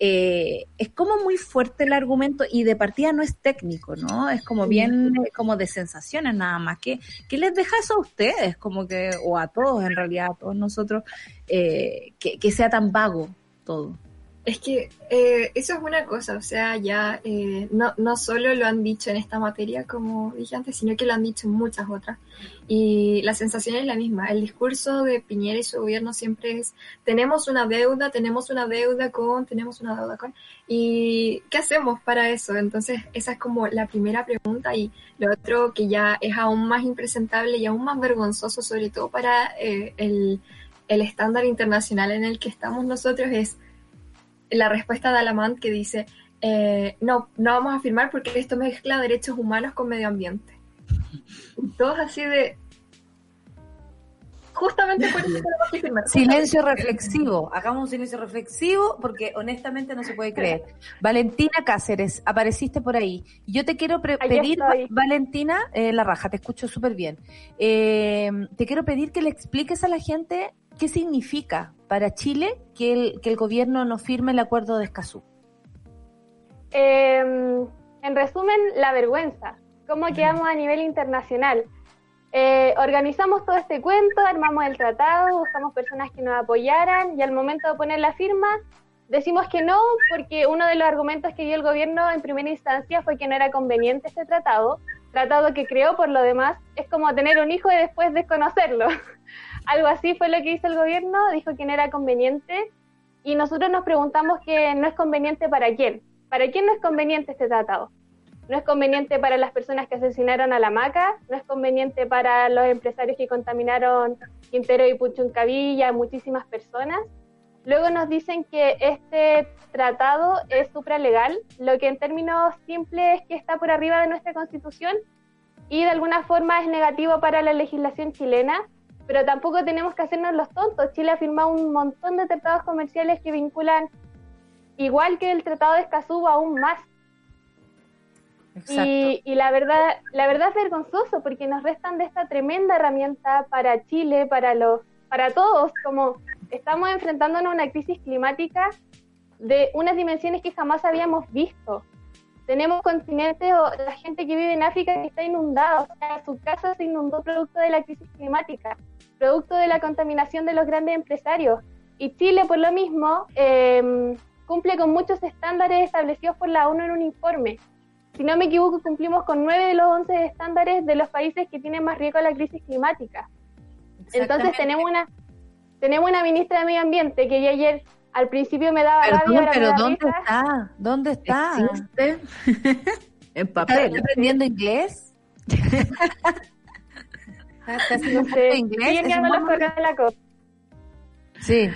Eh, es como muy fuerte el argumento y de partida no es técnico, ¿no? Es como bien, eh, como de sensaciones nada más. ¿Qué, qué les deja eso a ustedes? Como que, o a todos en realidad, a todos nosotros, eh, que, que sea tan vago todo. Es que eh, eso es una cosa, o sea, ya eh, no, no solo lo han dicho en esta materia, como dije antes, sino que lo han dicho en muchas otras. Y la sensación es la misma. El discurso de Piñera y su gobierno siempre es, tenemos una deuda, tenemos una deuda con, tenemos una deuda con. ¿Y qué hacemos para eso? Entonces, esa es como la primera pregunta. Y lo otro que ya es aún más impresentable y aún más vergonzoso, sobre todo para eh, el, el estándar internacional en el que estamos nosotros, es la respuesta de Alamant que dice, eh, no, no vamos a firmar porque esto mezcla derechos humanos con medio ambiente. Y [LAUGHS] todos así de... Justamente por eso tenemos que firmar. Silencio reflexivo. Hagamos un silencio reflexivo porque honestamente no se puede creer. Valentina Cáceres, apareciste por ahí. Yo te quiero pre- pedir, estoy. Valentina, eh, la raja, te escucho súper bien. Eh, te quiero pedir que le expliques a la gente qué significa para Chile que el, que el gobierno no firme el acuerdo de Escazú. Eh, en resumen, la vergüenza. ¿Cómo quedamos a nivel internacional? Eh, organizamos todo este cuento, armamos el tratado, buscamos personas que nos apoyaran y al momento de poner la firma decimos que no porque uno de los argumentos que dio el gobierno en primera instancia fue que no era conveniente este tratado, tratado que creó por lo demás, es como tener un hijo y después desconocerlo. [LAUGHS] Algo así fue lo que hizo el gobierno, dijo que no era conveniente y nosotros nos preguntamos que no es conveniente para quién. ¿Para quién no es conveniente este tratado? No es conveniente para las personas que asesinaron a la maca, no es conveniente para los empresarios que contaminaron Quintero y Puchuncaví y a muchísimas personas. Luego nos dicen que este tratado es supralegal, lo que en términos simples es que está por arriba de nuestra constitución y de alguna forma es negativo para la legislación chilena, pero tampoco tenemos que hacernos los tontos. Chile ha firmado un montón de tratados comerciales que vinculan, igual que el Tratado de Escazú, aún más. Y, y la verdad, la verdad es vergonzoso porque nos restan de esta tremenda herramienta para Chile, para los, para todos, como estamos enfrentándonos a una crisis climática de unas dimensiones que jamás habíamos visto. Tenemos continentes o la gente que vive en África que está inundada, o sea, su casa se inundó producto de la crisis climática, producto de la contaminación de los grandes empresarios. Y Chile, por lo mismo, eh, cumple con muchos estándares establecidos por la ONU en un informe. Si no me equivoco, cumplimos con nueve de los once estándares de los países que tienen más riesgo a la crisis climática. Entonces tenemos una tenemos una ministra de Medio Ambiente que ya ayer al principio me daba rabia, Perdón, me pero ¿dónde risa. está? ¿Dónde está? ¿Existe? [LAUGHS] en ¿Estás papel. aprendiendo inglés? [LAUGHS] ¿Estás haciendo un No curso sé, de sigue inglés? ¿Es enviando los correos de la COP. Sí.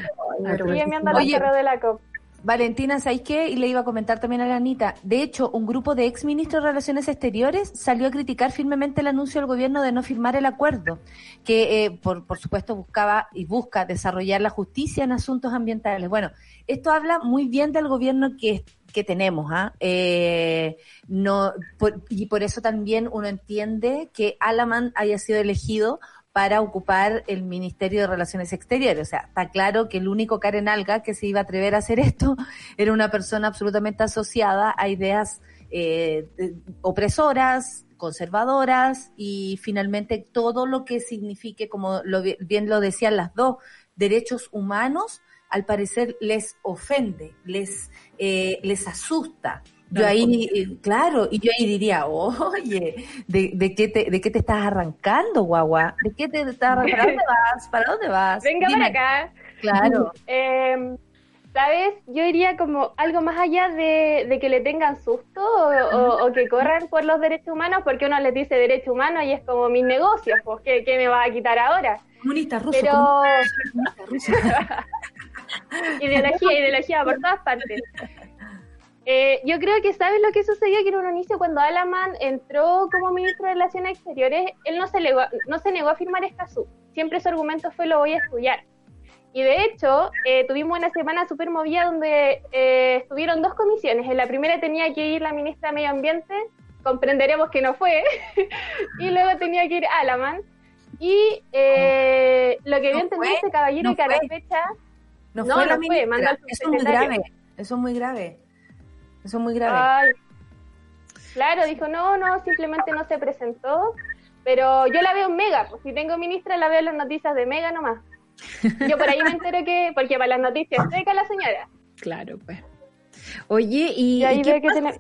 Sigue enviando los Oye, correos de la COP. Valentina, ¿sabéis qué? Y le iba a comentar también a la Anita. De hecho, un grupo de ex ministros de Relaciones Exteriores salió a criticar firmemente el anuncio del gobierno de no firmar el acuerdo, que eh, por, por supuesto buscaba y busca desarrollar la justicia en asuntos ambientales. Bueno, esto habla muy bien del gobierno que, que tenemos, ¿ah? Eh, no, por- y por eso también uno entiende que Alaman haya sido elegido para ocupar el Ministerio de Relaciones Exteriores. O sea, está claro que el único Karen Alga que se iba a atrever a hacer [LAUGHS] esto era una persona absolutamente asociada a ideas eh, opresoras, conservadoras y finalmente todo lo que signifique, como lo, bi- bien lo decían las dos, derechos humanos, al parecer les ofende, les, eh, les asusta. Yo ahí, eh, claro, y yo ahí diría, oye, ¿de, de qué te, ¿de qué te estás arrancando, guagua? ¿De qué te estás arrancando? ¿Para dónde vas? ¿Para dónde vas? Venga Dime. para acá. Claro. [LAUGHS] Eh, ¿Sabes? Yo iría como algo más allá de, de que le tengan susto o, o- o que corran por los derechos humanos, porque uno les dice derecho humano y es como mis negocios, pues, ¿qué, qué me va a quitar ahora? Comunista ruso, Pero comunista ruso. [LAUGHS] [LAUGHS] ideología, ideología por todas partes. Eh, yo creo que sabes lo que sucedió que en un inicio cuando Alaman entró como ministro de Relaciones Exteriores, él no se, negó, no se negó a firmar Escazú. Siempre su argumento fue lo voy a estudiar. Y de hecho, eh, tuvimos una semana súper movida donde eh, estuvieron dos comisiones. En la primera tenía que ir la ministra de Medio Ambiente, comprenderemos que no fue, [LAUGHS] y luego tenía que ir Alaman. Y eh, lo que No entender fue, ese caballero no que a la fecha No, No, fue no la fue, ministra. Eso es muy grave. Eso es muy grave. Eso es muy grave. Ay, claro, dijo, no, no, simplemente no se presentó. Pero yo la veo en Mega, pues, si tengo ministra la veo en las noticias de Mega nomás. Yo por ahí me entero que, porque para las noticias seca la señora. Claro, pues. Oye, ¿y, Y ahí y qué, veo que pasa, tiene-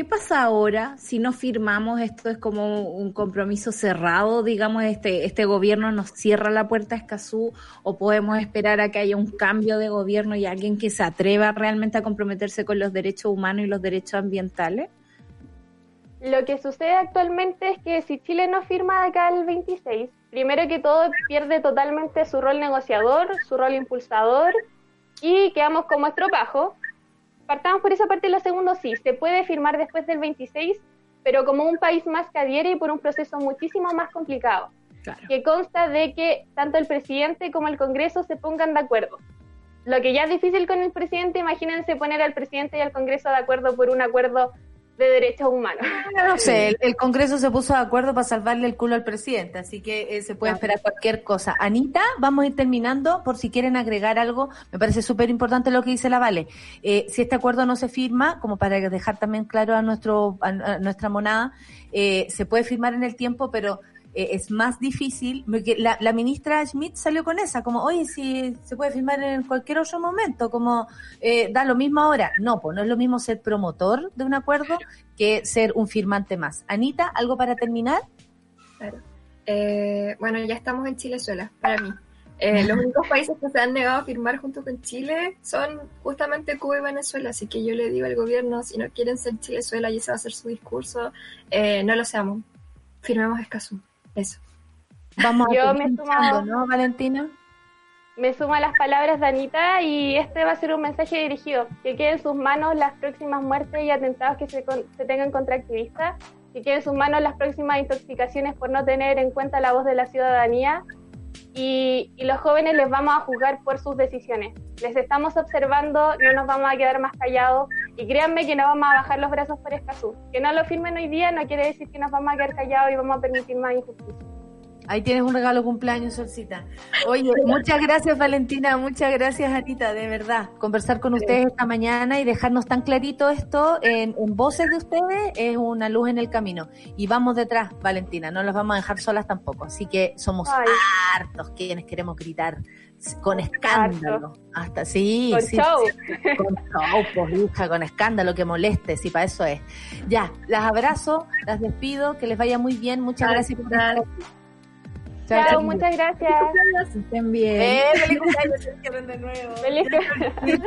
qué pasa ahora si no firmamos? Esto es como un compromiso cerrado, digamos, este, este gobierno nos cierra la puerta a Escazú o podemos esperar a que haya un cambio de gobierno y alguien que se atreva realmente a comprometerse con los derechos humanos y los derechos ambientales. Lo que sucede actualmente es que si Chile no firma acá el 26, primero que todo pierde totalmente su rol negociador, su rol impulsador y quedamos como estropajo. Partamos por esa parte y lo segundo sí, se puede firmar después del 26, pero como un país más que adhiere y por un proceso muchísimo más complicado, Claro. que consta de que tanto el presidente como el Congreso se pongan de acuerdo. Lo que ya es difícil con el presidente, imagínense poner al presidente y al Congreso de acuerdo por un acuerdo de derechos humanos. No sé, el, el Congreso se puso de acuerdo para salvarle el culo al presidente, así que eh, se puede esperar cualquier cosa. Anita, vamos a ir terminando por si quieren agregar algo. Me parece súper importante lo que dice la Vale. Eh, si este acuerdo no se firma, como para dejar también claro a, nuestro, a, a nuestra monada, eh, se puede firmar en el tiempo, pero eh, es más difícil. porque La, la ministra Schmidt salió con esa, como, oye, si se puede firmar en cualquier otro momento, como eh, da lo mismo ahora. No, pues no es lo mismo ser promotor de un acuerdo que ser un firmante más. Anita, ¿algo para terminar? Claro. Eh, bueno, ya estamos en Chile sola, para mí. Los [LAUGHS] únicos países que se han negado a firmar junto con Chile son justamente Cuba y Venezuela, así que yo le digo al gobierno, si no quieren ser Chile sola y ese va a ser su discurso, eh, no lo seamos. Firmemos Escazú. Eso. Vamos a Yo seguir me sumo- ¿no, Valentina? Me sumo a las palabras de Anita y este va a ser un mensaje dirigido. Que quede en sus manos las próximas muertes y atentados que se, con- se tengan contra activistas. Que quede en sus manos las próximas intoxicaciones por no tener en cuenta la voz de la ciudadanía. Y, y los jóvenes les vamos a juzgar por sus decisiones. Les estamos observando, no nos vamos a quedar más callados. Y créanme que no vamos a bajar los brazos por Escazú. Que no lo firmen hoy día no quiere decir que nos vamos a quedar callados y vamos a permitir más injusticia. Ahí tienes un regalo cumpleaños, Solcita. Oye, [LAUGHS] muchas gracias, Valentina. Muchas gracias, Anita, de verdad. Conversar con ustedes esta mañana y dejarnos tan clarito esto en, en voces de ustedes es una luz en el camino. Y vamos detrás, Valentina. No las vamos a dejar solas tampoco. Así que somos Ay. hartos quienes queremos gritar con escándalo. Hasta sí, Con sí, show. sí. Con show, pues, hija, con escándalo que moleste, sí, para eso es. Ya, las abrazo, las despido, que les vaya muy bien. Muchas gracias por estar aquí. Chao, muchas gracias. Que estén bien. Eh, feliz [LAUGHS] cumpleaños, se de nuevo. Feliz [LAUGHS]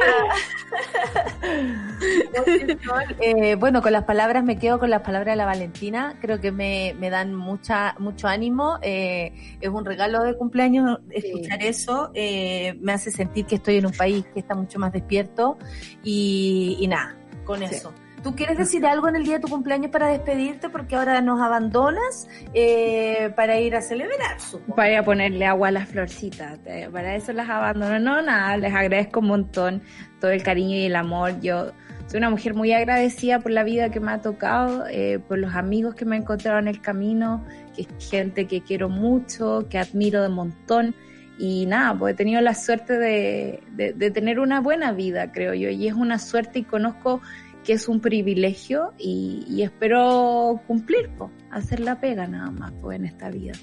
Eh, bueno, con las palabras me quedo con las palabras de la Valentina. Creo que me, me dan mucha mucho ánimo. Eh, es un regalo de cumpleaños escuchar eso. Eh, me hace sentir que estoy en un país que está mucho más despierto. Y, y nada, con Sí. eso. ¿Tú quieres decir algo en el día de tu cumpleaños para despedirte? Porque ahora nos abandonas eh, para ir a celebrar, supongo. Para ponerle agua a las florcitas. Para eso las abandono. No, nada, les agradezco un montón todo el cariño y el amor. Yo soy una mujer muy agradecida por la vida que me ha tocado, eh, por los amigos que me he encontrado en el camino, que es gente que quiero mucho, que admiro de montón. Y nada, pues he tenido la suerte de- de tener una buena vida, creo yo. Y es una suerte y conozco que es un privilegio y, y espero cumplir, pues, hacer la pega nada más pues, en esta vida.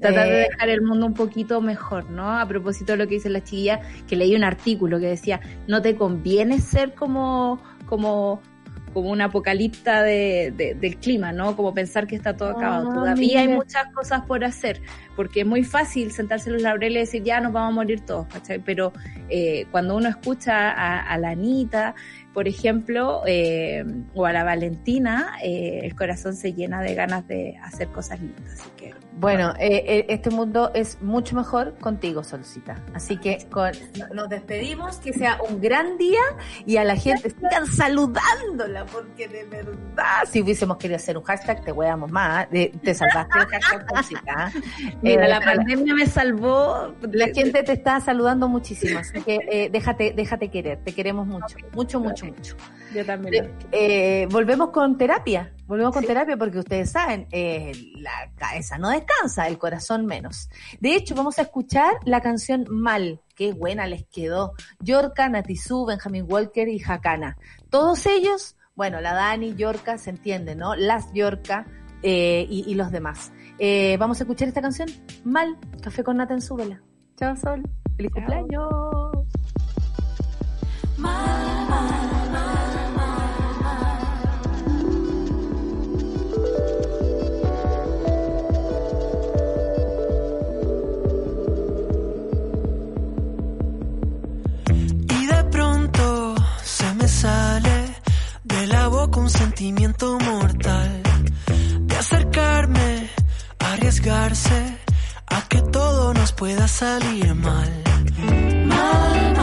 Tratar de Eh, dejar el mundo un poquito mejor, ¿no? A propósito de lo que dice la chiquilla, que leí un artículo que decía, no te conviene ser como, como, como un apocalipta de, de- del clima, ¿no? Como pensar que está todo acabado. Ah, Todavía hay muchas cosas por hacer, porque es muy fácil sentarse en los laureles y decir, ya nos vamos a morir todos, ¿cachai? Pero eh, cuando uno escucha a, a la Anita, por ejemplo, eh, o a la Valentina, eh, el corazón se llena de ganas de hacer cosas lindas. Así que Bueno, eh, eh, este mundo es mucho mejor contigo, Solcita. Así que con- nos despedimos, que sea un gran día y a la gente sigan saludándola, porque de verdad, si hubiésemos querido hacer un hashtag, te hueamos más. te salvaste el hashtag, [LAUGHS] Solcita. Mira, la pandemia me salvó. la gente te está saludando muchísimo, así que déjate, déjate querer, te queremos mucho, mucho, mucho, mucho. Yo también. Eh, eh, volvemos con terapia, volvemos con terapia porque ustedes saben, eh, la cabeza no descansa, el corazón menos. De hecho, vamos a escuchar la canción Mal, qué buena les quedó. Yorka, Natizú, Benjamin Walker y Hakana. Todos ellos, bueno, la Dani, Yorka, se entiende, ¿no? Las Yorka eh, y, y los demás. Eh, vamos a escuchar esta canción, Mal, Café con Nata en Súbela. Chao, Sol. Feliz cumpleaños. Y un sentimiento mortal de acercarme, arriesgarse a que todo nos pueda salir mal. Mal,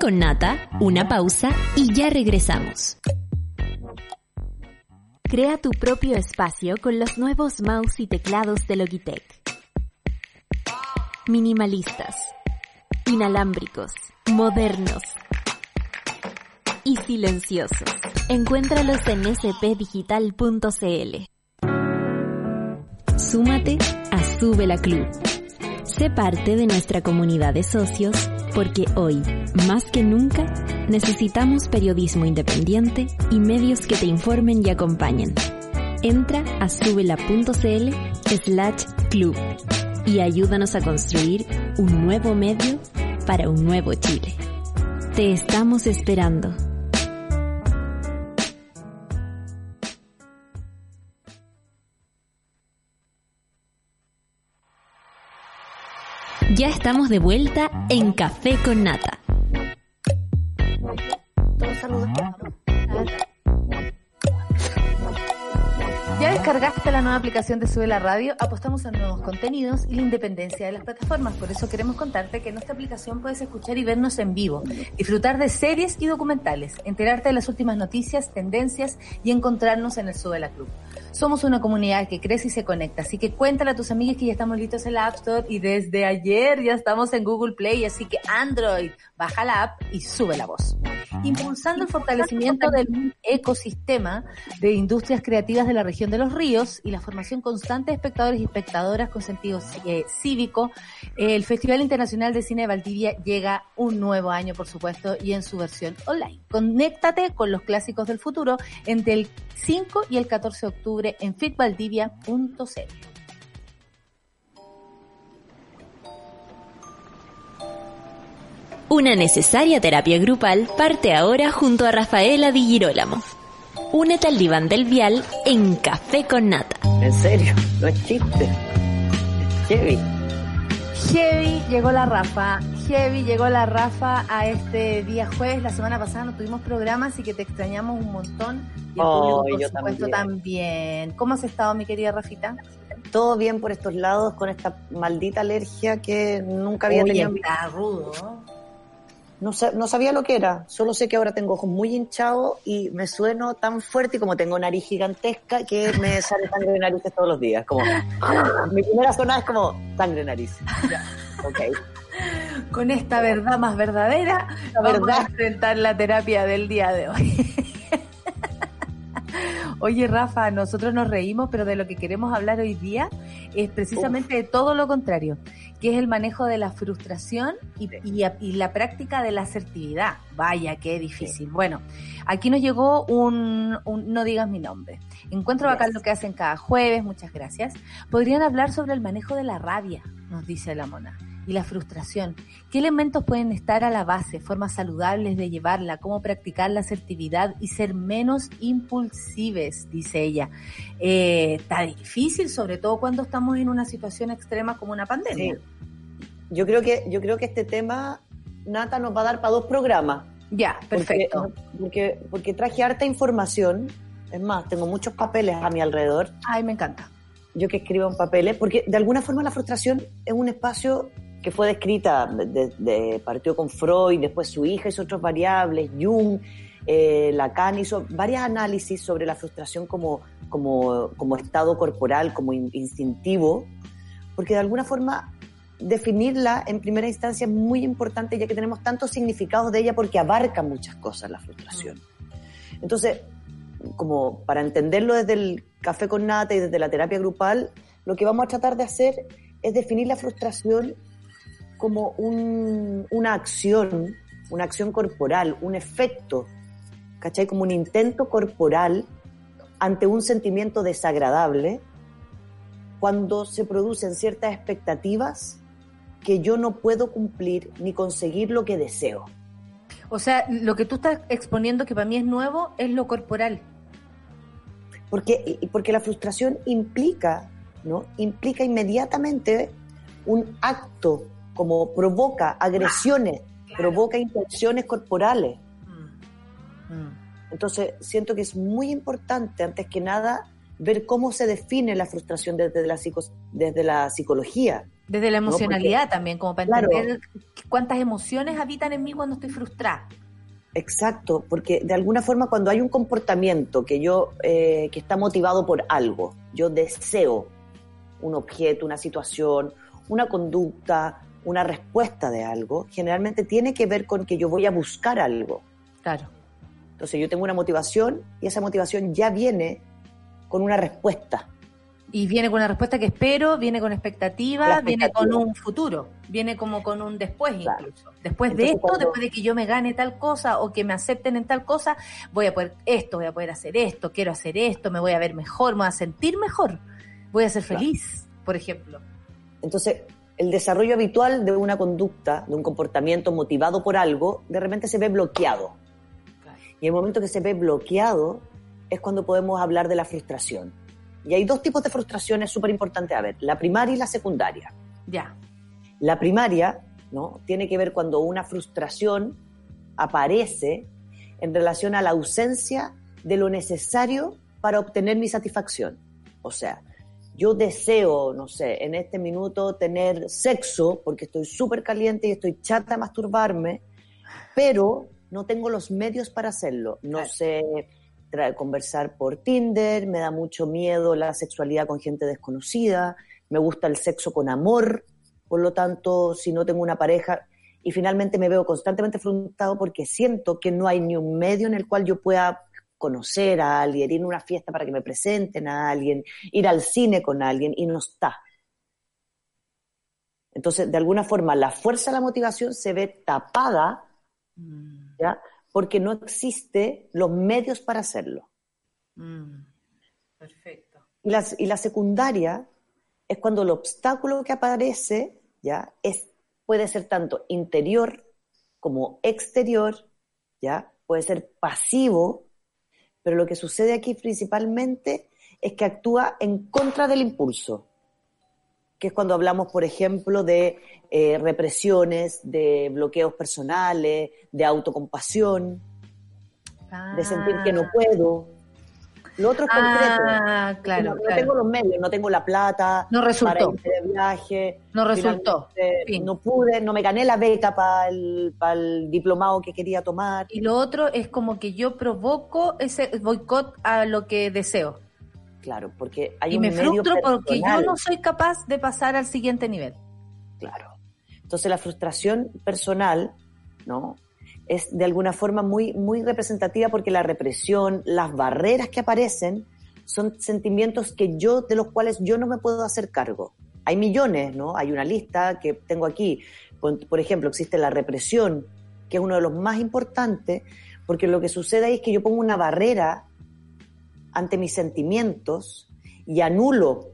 Con Nata, una pausa y ya regresamos. Crea tu propio espacio con los nuevos mouse y teclados de Logitech. Minimalistas, inalámbricos, modernos y silenciosos. Encuéntralos en spdigital.cl. Súmate a Sube la Club. Sé parte de nuestra comunidad de socios porque hoy, más que nunca, necesitamos periodismo independiente y medios que te informen y acompañen. Entra a subela.cl slash club y ayúdanos a construir un nuevo medio para un nuevo Chile. Te estamos esperando. Ya estamos de vuelta en Café con Nata. ¿Ya descargaste la nueva aplicación de Sube la Radio? Apostamos a nuevos contenidos y la independencia de las plataformas. Por eso queremos contarte que en esta aplicación puedes escuchar y vernos en vivo, disfrutar de series y documentales, enterarte de las últimas noticias, tendencias y encontrarnos en el Sube la Club. Somos una comunidad que crece y se conecta, así que cuéntale a tus amigas que ya estamos listos en la App Store y desde ayer ya estamos en Google Play, así que Android, baja la app y sube la voz. Impulsando el fortalecimiento del ecosistema de industrias creativas de la región de los ríos y la formación constante de espectadores y espectadoras con sentido eh, cívico, el Festival Internacional de Cine de Valdivia llega un nuevo año, por supuesto, y en su versión online. Conéctate con los clásicos del futuro entre el 5 y el 14 de octubre en fitvaldivia.cl. Una necesaria terapia grupal parte ahora junto a Rafaela Di Girolamo. Únete al diván del vial en Café con Nata. En serio, no es chiste. Es heavy. Heavy llegó la Rafa, Heavy llegó la Rafa a este día jueves. La semana pasada no tuvimos programa, así que te extrañamos un montón. Y el Oh, público, por yo supuesto, también. ¿Cómo has estado, mi querida Rafita? Todo bien por estos lados con esta maldita alergia que nunca había tenido. está rudo. No, no sabía lo que era, solo sé que ahora tengo ojos muy hinchados y me sueno tan fuerte y como tengo nariz gigantesca que me [LAUGHS] sale sangre de narices todos los días. Como, [LAUGHS] mi primera zona es como sangre de nariz. Ya, ok. Con esta verdad más verdadera, La vamos verdad. a enfrentar la terapia del día de hoy. [LAUGHS] Oye, Rafa, nosotros nos reímos, pero de lo que queremos hablar hoy día es precisamente de todo lo contrario, que es el manejo de la frustración y, y- y la práctica de la asertividad. Vaya, qué difícil. Bueno, aquí nos llegó un, un no digas mi nombre. Encuentro bacán lo que hacen cada jueves, muchas gracias. Podrían hablar sobre el manejo de la rabia, nos dice la mona, y la frustración. ¿Qué elementos pueden estar a la base, formas saludables de llevarla, cómo practicar la asertividad y ser menos impulsives, dice ella? Eh, está difícil, sobre todo cuando estamos en una situación extrema como una pandemia. Yo creo que, yo creo que este tema, Nata, nos va a dar para dos programas. Ya, perfecto. Porque, porque, porque traje harta información. Es más, tengo muchos papeles a mi alrededor. Ay, me encanta. Yo que escribo en papeles, porque de alguna forma la frustración es un espacio que fue descrita, de, partió con Freud, después su hija hizo otras variables, Jung, eh, Lacan hizo varios análisis sobre la frustración como, como, como estado corporal, como in- instintivo, porque de alguna forma definirla en primera instancia es muy importante ya que tenemos tantos significados de ella porque abarca muchas cosas la frustración. Entonces, como para entenderlo desde el café con nata y desde la terapia grupal, lo que vamos a tratar de hacer es definir la frustración como un- una acción, una acción corporal, un efecto, ¿cachai? Como un intento corporal ante un sentimiento desagradable cuando se producen ciertas expectativas que yo no puedo cumplir ni conseguir lo que deseo. O sea, lo que tú estás exponiendo que para mí es nuevo es lo corporal. Porque, porque la frustración implica, ¿no? Implica inmediatamente un acto, como provoca agresiones, provoca intenciones corporales. Entonces, siento que es muy importante, antes que nada, ver cómo se define la frustración desde la, psico- desde la psicología. Desde la No, emocionalidad porque- también, como para Claro. entender cuántas emociones habitan en mí cuando estoy frustrada. Exacto, porque de alguna forma cuando hay un comportamiento que yo eh, que está motivado por algo, yo deseo un objeto, una situación, una conducta, una respuesta de algo, generalmente tiene que ver con que yo voy a buscar algo. Claro. Entonces yo tengo una motivación y esa motivación ya viene con una respuesta. Y viene con una respuesta que espero, viene con expectativa, La viene con expectativa. un futuro, viene como con un después Claro. incluso. Después de esto, cuando- después de que yo me gane tal cosa o que me acepten en tal cosa, voy a poder esto, voy a poder hacer esto, quiero hacer esto, me voy a ver mejor, me voy a sentir mejor, voy a ser Claro. feliz, por ejemplo. Entonces, el desarrollo habitual de una conducta, de un comportamiento motivado por algo, de repente se ve bloqueado. Y el momento que se ve bloqueado es cuando podemos hablar de la frustración. Y hay dos tipos de frustraciones súper importantes a ver, la primaria y la secundaria. Ya. La primaria, ¿no? Tiene que ver cuando una frustración aparece en relación a la ausencia de lo necesario para obtener mi satisfacción. O sea, yo deseo, no sé, en este minuto tener sexo porque estoy súper caliente y estoy chata de masturbarme, pero no tengo los medios para hacerlo. No Claro. sé conversar por Tinder, me da mucho miedo la sexualidad con gente desconocida, me gusta el sexo con amor, por lo tanto, si no tengo una pareja, y finalmente me veo constantemente frustrado porque siento que no hay ni un medio en el cual yo pueda conocer a alguien, ir a una fiesta para que me presenten a alguien, ir al cine con alguien, y no está. Entonces, de alguna forma, la fuerza de la motivación se ve tapada, ¿ya? Porque no existe los medios para hacerlo. Perfecto. Y la, y la secundaria es cuando el obstáculo que aparece, ¿ya? Es, puede ser tanto interior como exterior, ¿ya? Puede ser pasivo, pero lo que sucede aquí principalmente es que actúa en contra del impulso, que es cuando hablamos, por ejemplo, de eh, represiones, de bloqueos personales, de autocompasión, de sentir que no puedo. Lo otro es concreto. Ah, claro, no, no claro. tengo los medios, no tengo la plata No resultó. para irme de viaje. No resultó. Fin. No pude, no me gané la beca para el, para el diplomado que quería tomar. Y lo otro es como que yo provoco ese boicot a lo que deseo. Claro, porque hay y un me medio frustro porque yo no soy capaz de pasar al siguiente nivel. Claro. Entonces la frustración personal, ¿no? Es de alguna forma muy, muy representativa porque la represión, las barreras que aparecen, son sentimientos que yo, de los cuales yo no me puedo hacer cargo. Hay millones, ¿no? Hay una lista que tengo aquí. Por, ejemplo, existe la represión, que es uno de los más importantes, porque lo que sucede ahí es que yo pongo una barrera ante mis sentimientos y anulo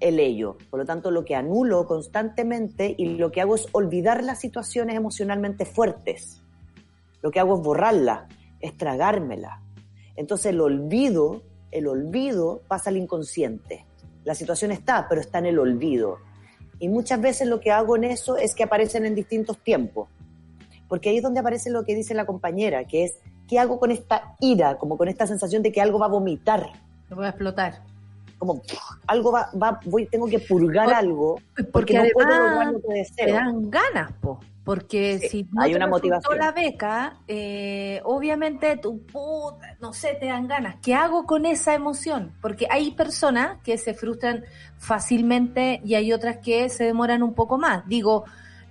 el ello. Por lo tanto, lo que anulo constantemente y lo que hago es olvidar las situaciones emocionalmente fuertes. Lo que hago es borrarla, es tragármela. Entonces el olvido, el olvido pasa al inconsciente. La situación está, pero está en el olvido. Y muchas veces lo que hago en eso es que aparecen en distintos tiempos. Porque ahí es donde aparece lo que dice la compañera, que es, ¿qué hago con esta ira? Como con esta sensación de que algo va a vomitar. Me voy a explotar. Como algo va, va voy, tengo que purgar Por- algo Porque, porque, no puedo además lograr lo que te deseo. dan ganas, po. Porque Sí, si no hay te una motivación. la beca, eh, obviamente tu puta, no sé, te dan ganas. ¿Qué hago con esa emoción? Porque hay personas que se frustran fácilmente y hay otras que se demoran un poco más. Digo,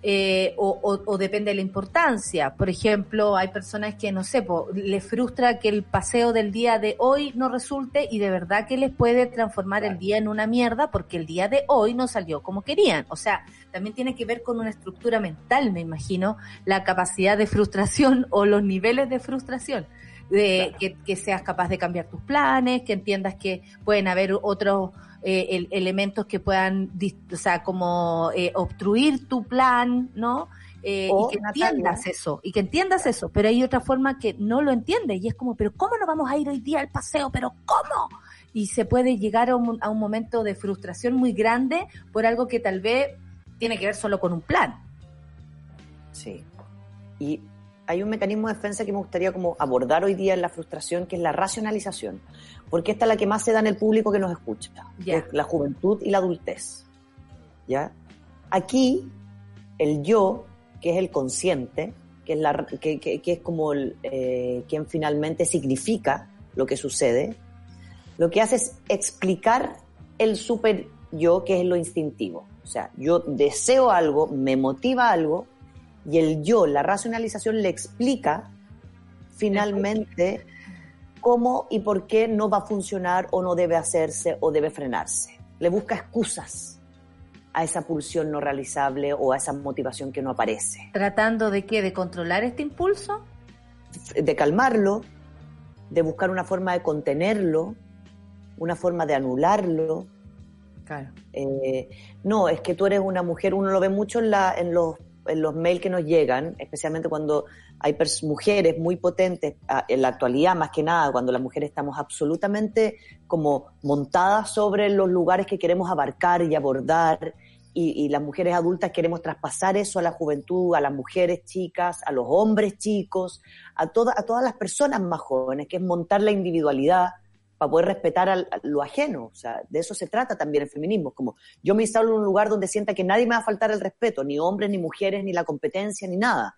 eh, o, o- o depende de la importancia. Por ejemplo, hay personas que, no sé, po, les frustra que el paseo del día de hoy no resulte y de verdad que les puede transformar el día en una mierda porque el día de hoy no salió como querían. O sea, también tiene que ver con una estructura mental, me imagino, la capacidad de frustración [LAUGHS] o los niveles de frustración. de que, que seas capaz de cambiar tus planes, que entiendas que pueden haber otros eh, el- elementos que puedan, o sea, como eh, obstruir tu plan, ¿no? Eh, y que Natalia- entiendas eso, y que entiendas eso, pero hay otra forma que no lo entiendes, y es como, pero ¿cómo no vamos a ir hoy día al paseo? ¿Pero cómo? Y se puede llegar a un, a un momento de frustración muy grande por algo que tal vez tiene que ver solo con un plan. Sí. Y hay un mecanismo de defensa que me gustaría como abordar hoy día en la frustración, que es la racionalización. Porque esta es la que más se da en el público que nos escucha. que Ya. es la juventud y la adultez. ¿Ya? Aquí, el yo, que es el consciente, que es, la, que, que- que es como el, eh, quien finalmente significa lo que sucede, lo que hace es explicar el super yo, que es lo instintivo. O sea, yo deseo algo, me motiva algo, y el yo, la racionalización, le explica finalmente cómo y por qué no va a funcionar o no debe hacerse o debe frenarse. Le busca excusas a esa pulsión no realizable o a esa motivación que no aparece. Tratando de qué, de controlar este impulso. De calmarlo, de buscar una forma de contenerlo, una forma de anularlo. Claro. Eh, no, es que tú eres una mujer, uno lo ve mucho en, la, en, los, los mails que nos llegan, especialmente cuando hay mujeres muy potentes, ah, en la actualidad más que nada, cuando las mujeres estamos absolutamente como montadas sobre los lugares que queremos abarcar y abordar, y, y las mujeres adultas queremos traspasar eso a la juventud, a las mujeres chicas, a los hombres chicos, a, toda- a todas las personas más jóvenes, que es montar la individualidad para poder respetar a lo ajeno. O sea, de eso se trata también el feminismo. Como yo me instalo en un lugar donde sienta que nadie me va a faltar el respeto, ni hombres, ni mujeres, ni la competencia, ni nada.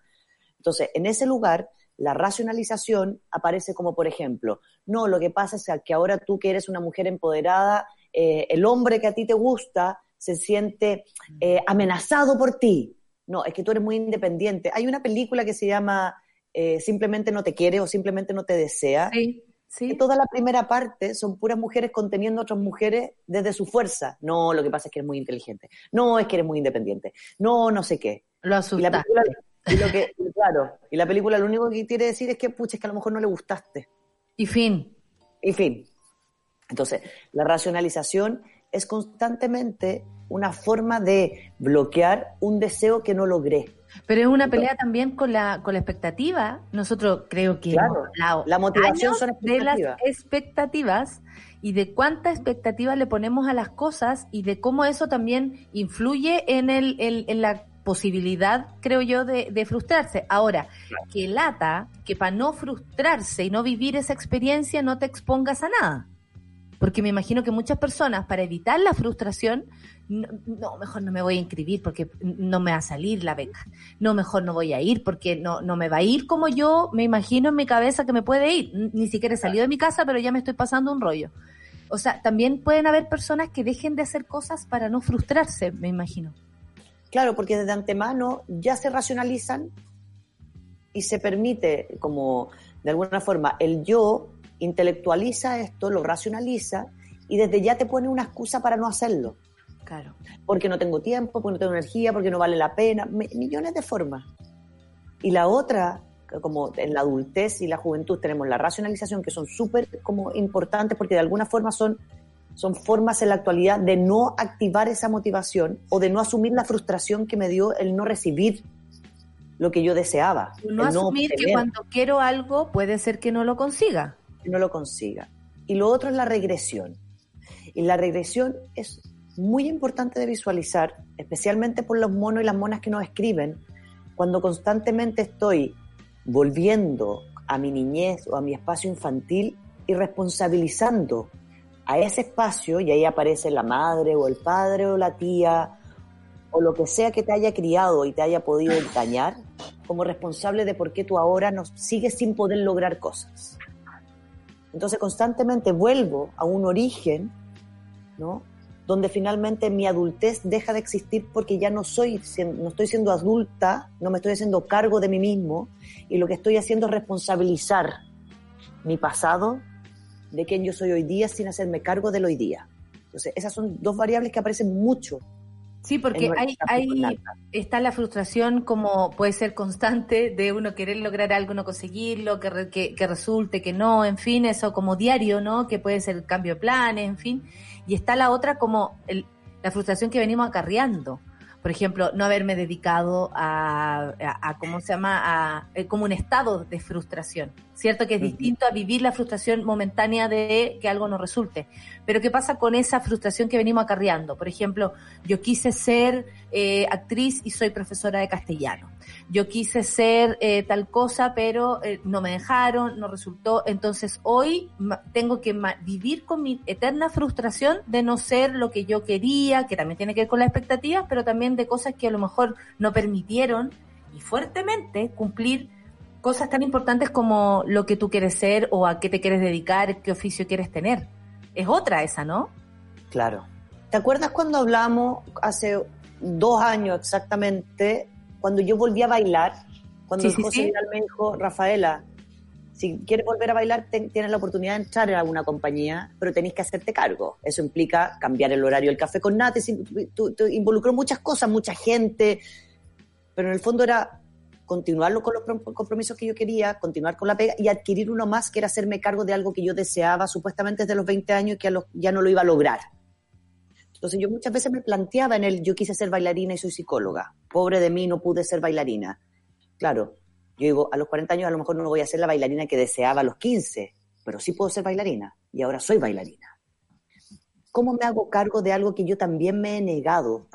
Entonces, en ese lugar, la racionalización aparece como, por ejemplo, no, lo que pasa es que ahora tú que eres una mujer empoderada, eh, el hombre que a ti te gusta se siente eh, amenazado por ti. No, es que tú eres muy independiente. Hay una película que se llama eh, Simplemente no te quiere o Simplemente no te desea. Sí, sí. Que toda la primera parte son puras mujeres conteniendo a otras mujeres desde su fuerza. No, lo que pasa es que eres muy inteligente. No, es que eres muy independiente. No, no sé qué. Lo Y la asustaste. película, y lo que, y [LAUGHS] claro, y la película lo único que quiere decir es que, pucha, es que a lo mejor no le gustaste. Y fin. En fin. Entonces, la racionalización es constantemente una forma de bloquear un deseo que no logré. Pero es una pelea también con la, con la expectativa. Nosotros creo que Claro, la motivación son de las expectativas. expectativas y de cuánta expectativa le ponemos a las cosas y de cómo eso también influye en, el, el- en la posibilidad, creo yo, de, de frustrarse. Ahora, que lata que para no frustrarse y no vivir esa experiencia no te expongas a nada. Porque me imagino que muchas personas, para evitar la frustración, no, mejor no me voy a inscribir porque no me va a salir la beca. No, mejor no voy a ir porque no, no me va a ir como yo me imagino en mi cabeza que me puede ir. Ni siquiera he salido de mi casa, pero ya me estoy pasando un rollo. O sea, también pueden haber personas que dejen de hacer cosas para no frustrarse, me imagino. Claro, porque desde antemano ya se racionalizan y se permite, como de alguna forma, el yo intelectualiza esto, lo racionaliza y desde ya te pone una excusa para no hacerlo. Claro. Porque no tengo tiempo, porque no tengo energía, porque no vale la pena, mi- millones de formas. Y la otra, como en la adultez y la juventud tenemos la racionalización, que son súper como importantes porque de alguna forma son, son formas en la actualidad de no activar esa motivación o de no asumir la frustración que me dio el no recibir lo que yo deseaba. No asumir que cuando quiero algo puede ser que no lo consiga. que no lo consiga. Y lo otro es la regresión. Y la regresión es muy importante de visualizar, especialmente por los monos y las monas que nos escriben, cuando constantemente estoy volviendo a mi niñez o a mi espacio infantil y responsabilizando a ese espacio, y ahí aparece la madre o el padre o la tía o lo que sea que te haya criado y te haya podido dañar, como responsable de por qué tú ahora no sigues sin poder lograr cosas. Entonces constantemente vuelvo a un origen, ¿no? Donde finalmente mi adultez deja de existir porque ya no soy, no estoy siendo adulta, no me estoy haciendo cargo de mí mismo y lo que estoy haciendo es responsabilizar mi pasado de quién yo soy hoy día sin hacerme cargo del hoy día. Entonces esas son dos variables que aparecen mucho Sí, porque hay, hay, está la frustración como puede ser constante de uno querer lograr algo, no conseguirlo, que, re- que, que resulte que no, en fin, eso como diario, ¿no? Que puede ser el cambio de planes, en fin. Y está la otra como el- la frustración que venimos acarreando. Por ejemplo, no haberme dedicado a, a, a, ¿cómo se llama? A, eh, como un estado de frustración. Cierto que es distinto a vivir la frustración momentánea de que algo no resulte. Pero ¿qué pasa con esa frustración que venimos acarreando? Por ejemplo, yo quise ser eh, actriz y soy profesora de castellano. Yo quise ser eh, tal cosa, pero eh, no me dejaron, no resultó. Entonces hoy tengo que vivir con mi eterna frustración de no ser lo que yo quería, que también tiene que ver con las expectativas, pero también de cosas que a lo mejor no permitieron y fuertemente cumplir cosas tan importantes como lo que tú quieres ser o a qué te quieres dedicar, qué oficio quieres tener. Es otra esa, ¿no? Claro. ¿Te acuerdas cuando hablamos hace dos años exactamente, cuando yo volví a bailar? Cuando Sí, sí, José sí. Me dijo, Rafaela, si quieres volver a bailar, ten- tienes la oportunidad de entrar en alguna compañía, pero tenés que hacerte cargo. Eso implica cambiar el horario del café con tú- involucró muchas cosas, mucha gente, pero en el fondo era continuarlo con los prom- compromisos que yo quería, continuar con la pega y adquirir uno más que era hacerme cargo de algo que yo deseaba supuestamente desde los 20 años y que a los- ya no lo iba a lograr. Entonces yo muchas veces me planteaba en el, yo quise ser bailarina y soy psicóloga. Pobre de mí, no pude ser bailarina. Claro, yo digo, a los 40 años a lo mejor no voy a ser la bailarina que deseaba a los 15, pero sí puedo ser bailarina y ahora soy bailarina. ¿Cómo me hago cargo de algo que yo también me he negado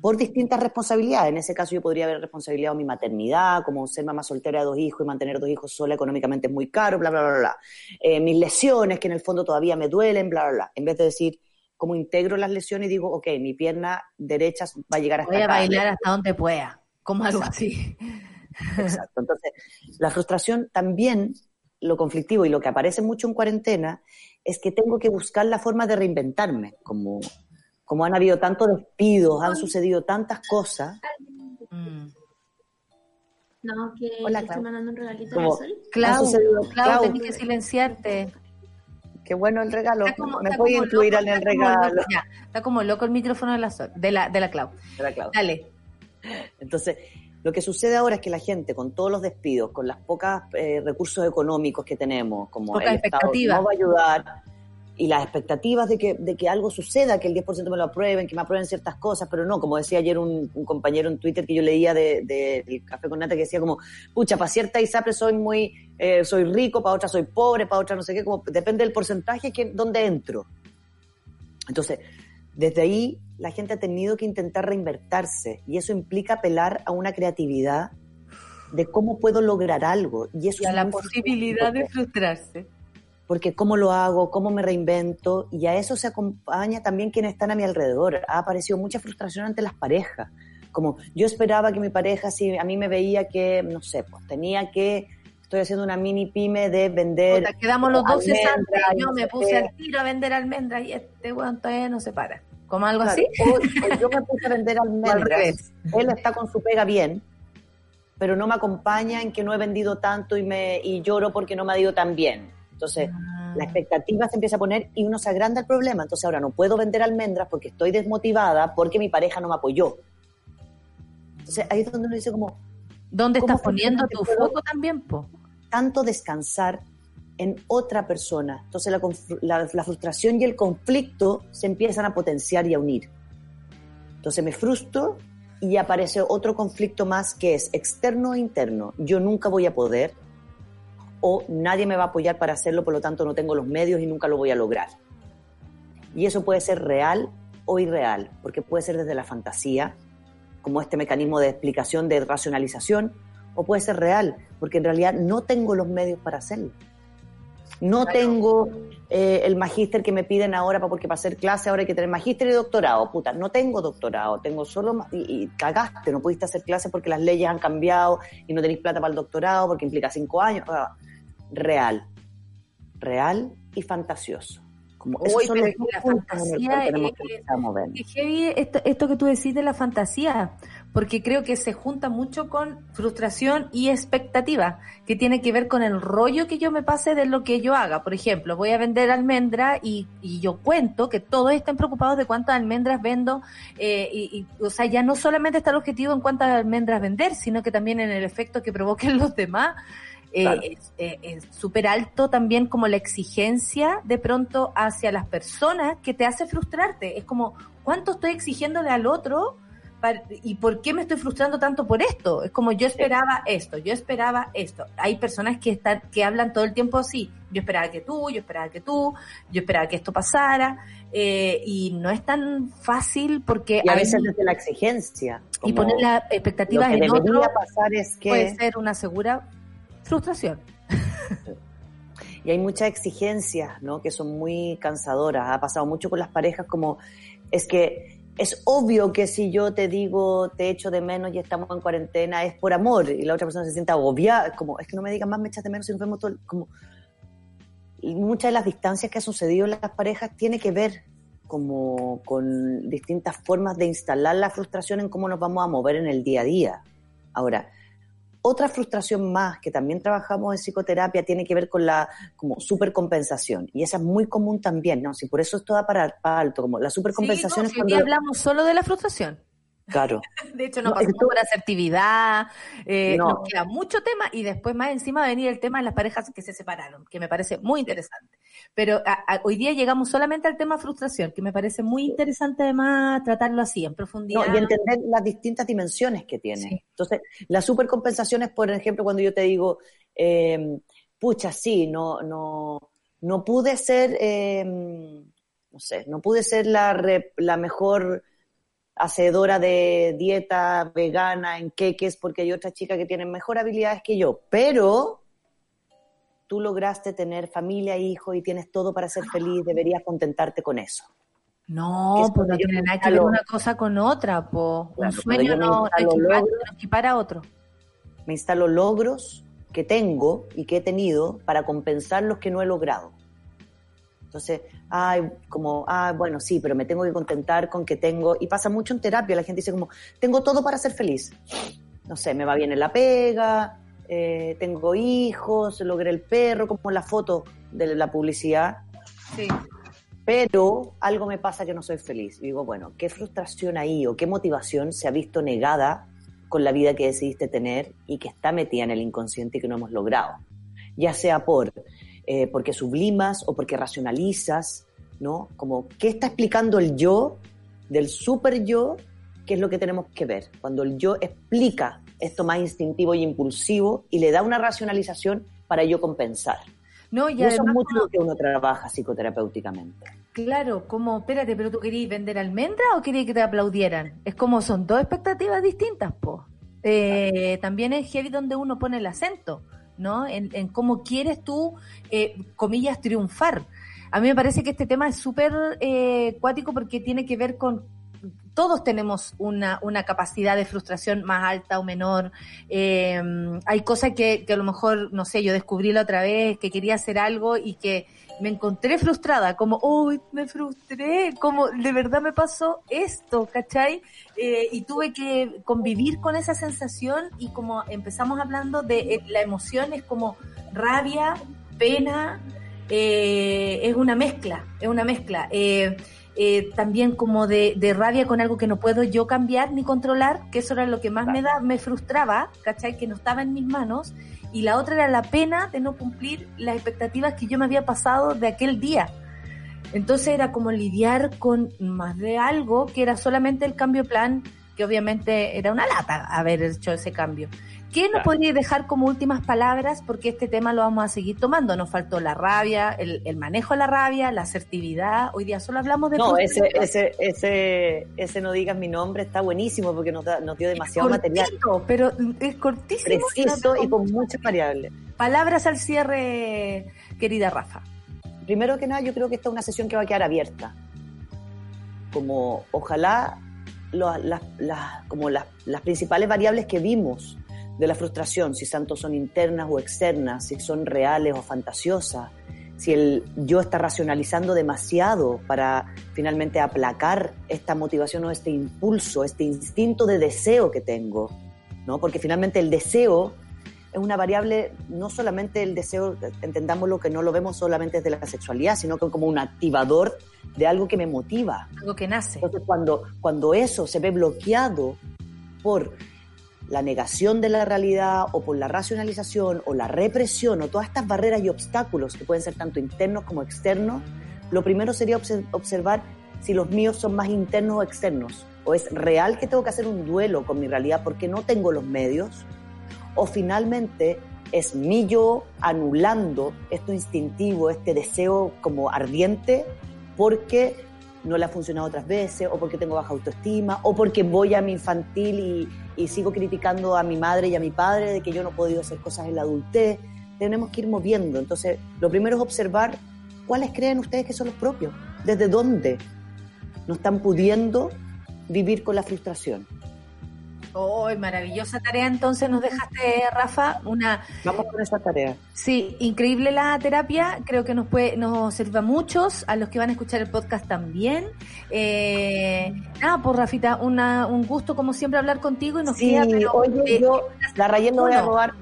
por distintas responsabilidades. En ese caso yo podría haber responsabilizado mi maternidad, como ser mamá soltera de dos hijos y mantener dos hijos sola económicamente es muy caro, bla, bla, bla, bla. Eh, mis lesiones, que en el fondo todavía me duelen, bla, bla, bla. En vez de decir, cómo integro las lesiones y digo, ok, mi pierna derecha va a llegar hasta Voy a acá. bailar hasta donde pueda, como algo así. Exacto. Entonces, la frustración también, lo conflictivo y lo que aparece mucho en cuarentena, es que tengo que buscar la forma de reinventarme, como, como han habido tantos despidos, han sucedido tantas cosas. Mm. No, que Hola, estoy mandando un regalito a Como- la Sol. Clau, Clau, Clau. tenés que silenciarte. Qué bueno el regalo. Como- Me voy a incluir loco, en el regalo. loco, ya, está como loco el micrófono de la, de la, de la Clau. Era Clau. Dale. Entonces, lo que sucede ahora es que la gente, con todos los despidos, con las pocas eh, recursos económicos que tenemos, como Pocas el Estado no va a ayudar, y las expectativas de que, de que algo suceda, que el 10% me lo aprueben, que me aprueben ciertas cosas, pero no, como decía ayer un, un compañero en Twitter que yo leía de, de- del Café con Nata, que decía como, pucha, para cierta ISAPRE soy muy, eh, soy rico, para otra soy pobre, para otra no sé qué, como depende del porcentaje que donde entro. Entonces, desde ahí la gente ha tenido que intentar reinvertirse y eso implica apelar a una creatividad de cómo puedo lograr algo. Y eso Y a es la posibilidad de frustrante, frustrarse. Porque cómo lo hago, cómo me reinvento y a eso se acompaña también quienes están a mi alrededor. Ha aparecido mucha frustración ante las parejas. Como yo esperaba que mi pareja, si a mí me veía que, no sé, pues tenía que, estoy haciendo una mini pyme de vender Puta, quedamos los dos cesantes. Yo me puse al tiro a vender almendras y este weón todavía no se para. Como algo Claro, así. O, o yo me puse a vender [LAUGHS] al almendras. revés. Él está con su pega bien, pero no me acompaña en que no he vendido tanto y, me, y lloro porque no me ha ido tan bien. Entonces, Ah. la expectativa se empieza a poner y uno se agranda el problema. Entonces, ahora no puedo vender almendras porque estoy desmotivada porque mi pareja no me apoyó. Entonces, ahí es donde uno dice como, ¿Dónde ¿Cómo estás poniendo tu foco también, po? tanto descansar en otra persona. Entonces la, la- la frustración y el conflicto se empiezan a potenciar y a unir. Entonces me frustro y aparece otro conflicto más que es externo e interno. Yo nunca voy a poder o nadie me va a apoyar para hacerlo, por lo tanto no tengo los medios y nunca lo voy a lograr. Y eso puede ser real o irreal, porque puede ser desde la fantasía, como este mecanismo de explicación, de racionalización, o puede ser real, porque en realidad no tengo los medios para hacerlo. No tengo eh, el magíster que me piden ahora porque para hacer clase ahora hay que tener magíster y doctorado. Puta, no tengo doctorado, tengo solo... Y, y cagaste, no pudiste hacer clase porque las leyes han cambiado y no tenéis plata para el doctorado porque implica cinco años. Ah, Real. Real y fantasioso. Como pero es la fantasía es- que. Qué heavy esto, esto que tú decís de la fantasía, porque creo que se junta mucho con frustración y expectativa, que tiene que ver con el rollo que yo me pase de lo que yo haga. Por ejemplo, voy a vender almendra y, y yo cuento que todos estén preocupados de cuántas almendras vendo, eh, y, y, o sea, ya no solamente está el objetivo en cuántas almendras vender, sino que también en el efecto que provoquen [LAUGHS] los demás. Eh, Claro. es eh, es súper alto también como la exigencia de pronto hacia las personas que te hace frustrarte. Es como, ¿cuánto estoy exigiéndole al otro? ¿Y por qué me estoy frustrando tanto por esto? Es como yo esperaba esto, yo esperaba esto. Hay personas que están, que hablan todo el tiempo así. Yo esperaba que tú, yo esperaba que tú, yo esperaba que esto pasara. eh, y no es tan fácil porque Y a hay- veces desde la exigencia. y poner las expectativas en otro pasar es que... puede ser una segura frustración. Y hay muchas exigencias, ¿no? Que son muy cansadoras. Ha pasado mucho con las parejas como es que es obvio que si yo te digo te echo de menos y estamos en cuarentena es por amor y la otra persona se siente agobiada, como es que no me digas más me echas de menos si nos vemos todo como y muchas de las distancias que ha sucedido en las parejas tiene que ver como con distintas formas de instalar la frustración en cómo nos vamos a mover en el día a día. Ahora, otra frustración más que también trabajamos en psicoterapia tiene que ver con la como supercompensación y esa es muy común también, ¿no? Si por eso es toda para, para alto, como la supercompensación Sí, no, es si hoy cuando hablamos solo de la frustración. claro, [LAUGHS] De hecho, no, No, pasamos esto- por asertividad, eh, No. nos queda mucho tema y después más encima va a venir el tema de las parejas que se separaron, que me parece muy interesante. Pero a- a- hoy día llegamos solamente al tema frustración, que me parece muy interesante además tratarlo así, en profundidad. No, y entender las distintas dimensiones que tiene. Sí. Entonces, la supercompensación es, por ejemplo, cuando yo te digo, eh, pucha, sí, no, no, no pude ser, eh, no sé, no pude ser la, re- la mejor hacedora de dieta vegana en queques porque hay otras chicas que tienen mejor habilidades que yo, pero tú lograste tener familia, hijo y tienes todo para ser feliz, deberías contentarte con eso. No, es pues no tiene nada que ver una cosa con otra, po. Claro, Un sueño no, instalo equipara, logros- equipara otro. me instalo logros que tengo y que he tenido para compensar los que no he logrado. Entonces, ay, como, ah, bueno, sí, pero me tengo que contentar con que tengo, y pasa mucho en terapia, la gente dice como, tengo todo para ser feliz. No sé, me va bien en la pega, eh, tengo hijos, logré el perro, como la foto de la publicidad, Sí. pero algo me pasa que no soy feliz. Y digo, bueno, ¿qué frustración ahí o qué motivación se ha visto negada con la vida que decidiste tener y que está metida en el inconsciente y que no hemos logrado? Ya sea por eh, porque sublimas o porque racionalizas, ¿no? Como, ¿qué está explicando el yo del super yo? ¿Qué es lo que tenemos que ver? Cuando el yo explica esto más instintivo y impulsivo y le da una racionalización para yo compensar. No, y, Y eso es mucho lo que uno trabaja psicoterapéuticamente. Claro, como, espérate, pero tú querías vender almendra o querías que te aplaudieran? Es como son dos expectativas distintas, po. Eh, también es heavy donde uno pone el acento, ¿no? En, en cómo quieres tú, eh, comillas, triunfar. A mí me parece que este tema es súper eh, cuático porque tiene que ver con todos tenemos una, una capacidad de frustración más alta o menor. Eh, hay cosas que, que a lo mejor, no sé, yo descubrí la otra vez que quería hacer algo y que me encontré frustrada, como, uy, me frustré, como de verdad me pasó esto, ¿cachai? Eh, y tuve que convivir con esa sensación y como empezamos hablando de eh, la emoción es como rabia, pena, es una mezcla, es una mezcla. Eh, también como de, de rabia con algo que no puedo yo cambiar ni controlar, que eso era lo que más me da, me frustraba, ¿cachai? Que no estaba en mis manos. Y la otra era la pena de no cumplir las expectativas que yo me había pasado de aquel día. Entonces era como lidiar con más de algo que era solamente el cambio de plan, que obviamente era una lata haber hecho ese cambio. ¿Qué nos podría dejar como últimas palabras? Porque este tema lo vamos a seguir tomando. Nos faltó la rabia, el, el manejo de la rabia, la asertividad. Hoy día solo hablamos de... No, ese, ese, ese, ese no digas mi nombre está buenísimo porque nos, da- nos dio demasiado material Cortito, pero es cortísimo. preciso y con muchas variables. Palabras al cierre, querida Rafa. Primero que nada, yo creo que esta es una sesión que va a quedar abierta. Como ojalá las, las- como las, las principales variables que vimos de la frustración, si tanto son internas o externas, si son reales o fantasiosas, si el yo está racionalizando demasiado para finalmente aplacar esta motivación o este impulso, este instinto de deseo que tengo, ¿no? Porque finalmente el deseo es una variable, no solamente el deseo, entendámoslo que no lo vemos solamente desde la sexualidad, sino que como un activador de algo que me motiva. Algo que nace. Entonces, cuando, cuando eso se ve bloqueado por la negación de la realidad o por la racionalización o la represión o todas estas barreras y obstáculos que pueden ser tanto internos como externos, lo primero sería obse- observar si los míos son más internos o externos. O es real que tengo que hacer un duelo con mi realidad porque no tengo los medios. O finalmente es mi yo anulando esto instintivo, este deseo como ardiente porque no le ha funcionado otras veces, o porque tengo baja autoestima, o porque voy a mi infantil y, y sigo criticando a mi madre y a mi padre de que yo no he podido hacer cosas en la adultez. Tenemos que ir moviendo. Entonces, lo primero es observar cuáles creen ustedes que son los propios, desde dónde no están pudiendo vivir con la frustración. Oh, maravillosa tarea entonces nos dejaste, Rafa, una Vamos con esa tarea. Sí, increíble la terapia, creo que nos puede, nos sirve a muchos, a los que van a escuchar el podcast también. Eh, nada, pues Rafita, una, un gusto como siempre hablar contigo y nos Sí, queda, pero, oye, eh, yo, la Rayen no voy a robar,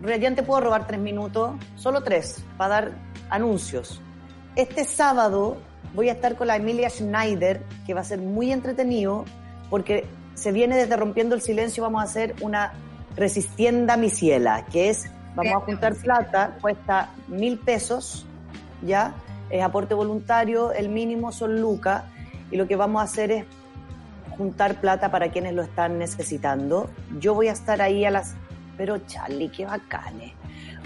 Rayen te puedo robar tres minutos, solo tres, para dar anuncios. Este sábado voy a estar con la Emilia Schneider, que va a ser muy entretenido, porque se viene desde Rompiendo el Silencio, vamos a hacer una Resistienda mi ciela, que es, vamos a juntar plata, cuesta mil pesos, ¿ya? Es aporte voluntario, el mínimo son lucas, y lo que vamos a hacer es juntar plata para quienes lo están necesitando. Yo voy a estar ahí a las... Pero Charlie, qué bacanes.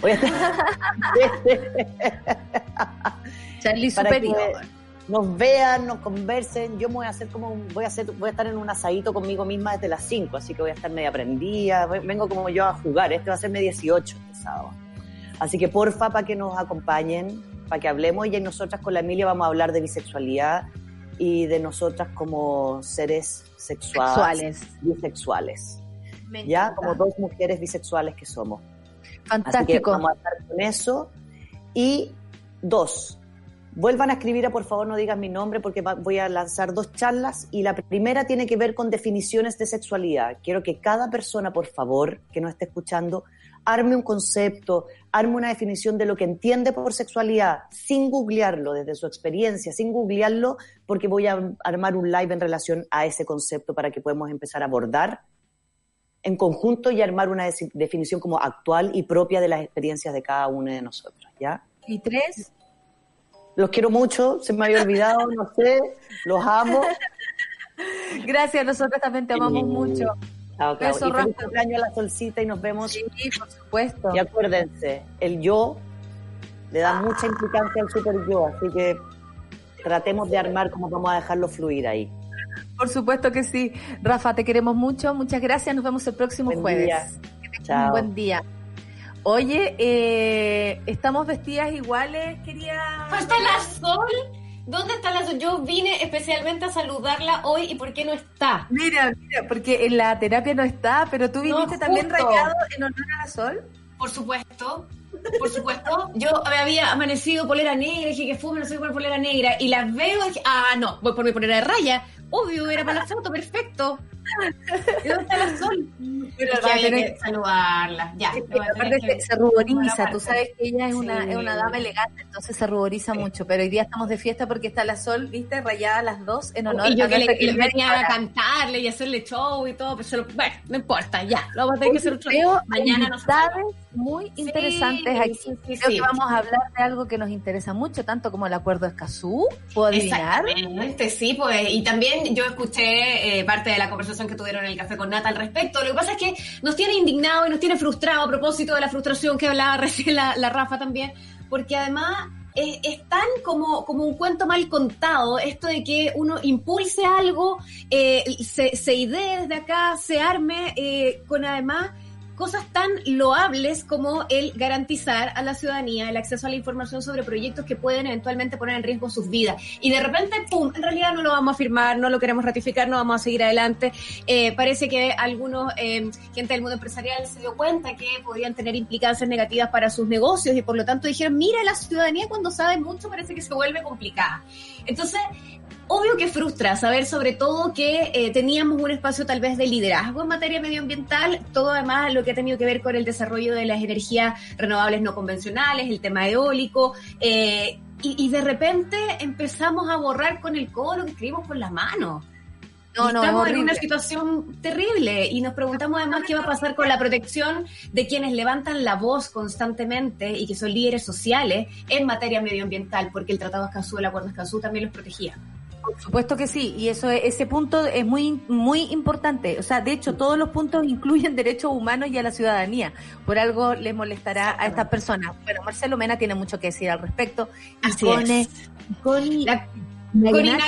Voy a estar... [LAUGHS] Charlie [LAUGHS] superior. que nos vean, nos conversen. Yo me voy a hacer como un- voy a hacer, voy a estar en un asadito conmigo misma desde las 5, así que voy a estar media prendida. Vengo como yo a jugar. Este va a ser mi 18 este sábado. Así que porfa para que nos acompañen, para que hablemos y nosotras con la Emilia vamos a hablar de bisexualidad y de nosotras como seres sexuales, Sexuales. bisexuales. Me Ya como dos mujeres bisexuales que somos. Así que Fantástico. vamos a estar con eso. Y dos, vuelvan a escribir a por favor no digas mi nombre porque voy a lanzar dos charlas y la primera tiene que ver con definiciones de sexualidad. Quiero que cada persona, por favor, que nos esté escuchando, arme un concepto, arme una definición de lo que entiende por sexualidad, sin googlearlo, desde su experiencia, sin googlearlo, porque voy a armar un live en relación a ese concepto para que podamos empezar a abordar en conjunto y armar una definición como actual y propia de las experiencias de cada uno de nosotros, ¿ya? Y tres, Los quiero mucho, se me había olvidado, no sé, los amo. gracias, nosotros también te amamos mucho. Chao, Clau. Beso, y feliz cumpleaños a la solcita y nos vemos. Sí, por supuesto. Y acuérdense, el yo le da mucha implicancia al super yo, así que tratemos de armar cómo vamos a dejarlo fluir ahí. Por supuesto que sí. Rafa, te queremos mucho. Muchas gracias. Nos vemos el próximo Buen jueves. día. Que tengas Chao. un buen día. Oye, eh, ¿estamos vestidas iguales? Quería... ¿Falta la Sol? ¿Dónde está la Sol? Yo vine especialmente a saludarla hoy y ¿por qué no está? Mira, mira, porque en la terapia no está, pero tú No, viniste también rayado en honor a la sol. Por supuesto, por supuesto. Yo me había amanecido polera negra, dije que fume, no sé por polera negra, y las veo y dije, ah, no, voy por mi polera de raya. Obvio, era para la foto, perfecto. [LAUGHS] ¿Y dónde está la Sol? Pero Es que va a había tener- que saludarla. Ya, Es que a aparte que- se, ruboriza, tú sabes que ella es una, Sí. es una dama elegante, entonces se ruboriza mucho, pero hoy día estamos de fiesta porque está la sol, viste, rayada las dos en honor Y yo a que le, que le venía a cantarle y hacerle show y todo, pero se lo, bueno, no importa, ya, lo vamos a tener que hacer otro Veo Mañana nos muy interesantes aquí. sí, sí, Creo sí. que vamos a hablar de algo que nos interesa mucho, tanto como el acuerdo de Escazú. ¿Puedo adivinar? Exactamente, sí, pues, y también yo escuché eh, parte de la conversación que tuvieron en el café con Nata al respecto. Lo que pasa es que nos tiene indignado y nos tiene frustrado a propósito de la frustración que hablaba [LAUGHS] recién la, Rafa también, porque además es, es tan como, como un cuento mal contado esto de que uno impulse algo, eh, se, se idee desde acá, se arme, eh, con además cosas tan loables como el garantizar a la ciudadanía el acceso a la información sobre proyectos que pueden eventualmente poner en riesgo sus vidas. Y de repente, ¡pum!, en realidad no lo vamos a firmar, no lo queremos ratificar, no vamos a seguir adelante. Eh, parece que algunos, eh, gente del mundo empresarial se dio cuenta que podrían tener implicancias negativas para sus negocios y por lo tanto dijeron, mira, la ciudadanía cuando sabe mucho parece que se vuelve complicada. Entonces, obvio que frustra saber sobre todo que eh, teníamos un espacio tal vez de liderazgo en materia medioambiental, todo además lo que ha tenido que ver con el desarrollo de las energías renovables no convencionales, el tema eólico, eh, y, y de repente empezamos a borrar con el codo lo que escribimos con las manos. No, no, es estamos en una situación terrible y nos preguntamos además qué va a pasar con la protección de quienes levantan la voz constantemente y que son líderes sociales en materia medioambiental, porque el Tratado Escazú, el Acuerdo Escazú también los protegía. Por supuesto que sí, y eso es- ese punto es muy muy importante. O sea, de hecho, todos los puntos incluyen derechos humanos y a la ciudadanía. Por algo les molestará a estas personas. Bueno, Marcelo Mena tiene mucho que decir al respecto. Y Así Cone- es. Coni- La- Corina.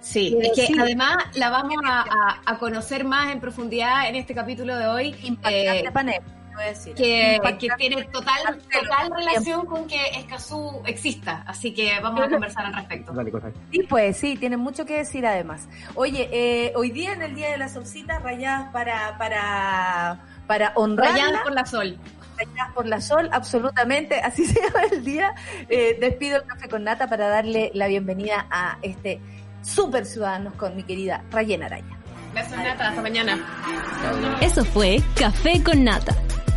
Sí, es que sí. además la vamos a, a- a conocer más en profundidad en este capítulo de hoy. Impactante eh, panel, decir. que, tiene total, total relación con que Escazú exista. Así que vamos a conversar al respecto. Sí, pues sí, tienen mucho que decir además. Oye, eh, hoy día en el Día de la Solcita, rayadas para, para, para honrarla. Rayadas por la sol. Rayadas por la sol, absolutamente. Así [LAUGHS] se llama el día. Eh, despido el café con nata para darle la bienvenida a este super ciudadanos con mi querida Rayena Araya. Besos, Nata. Hasta mañana. Eso fue Café con Nata.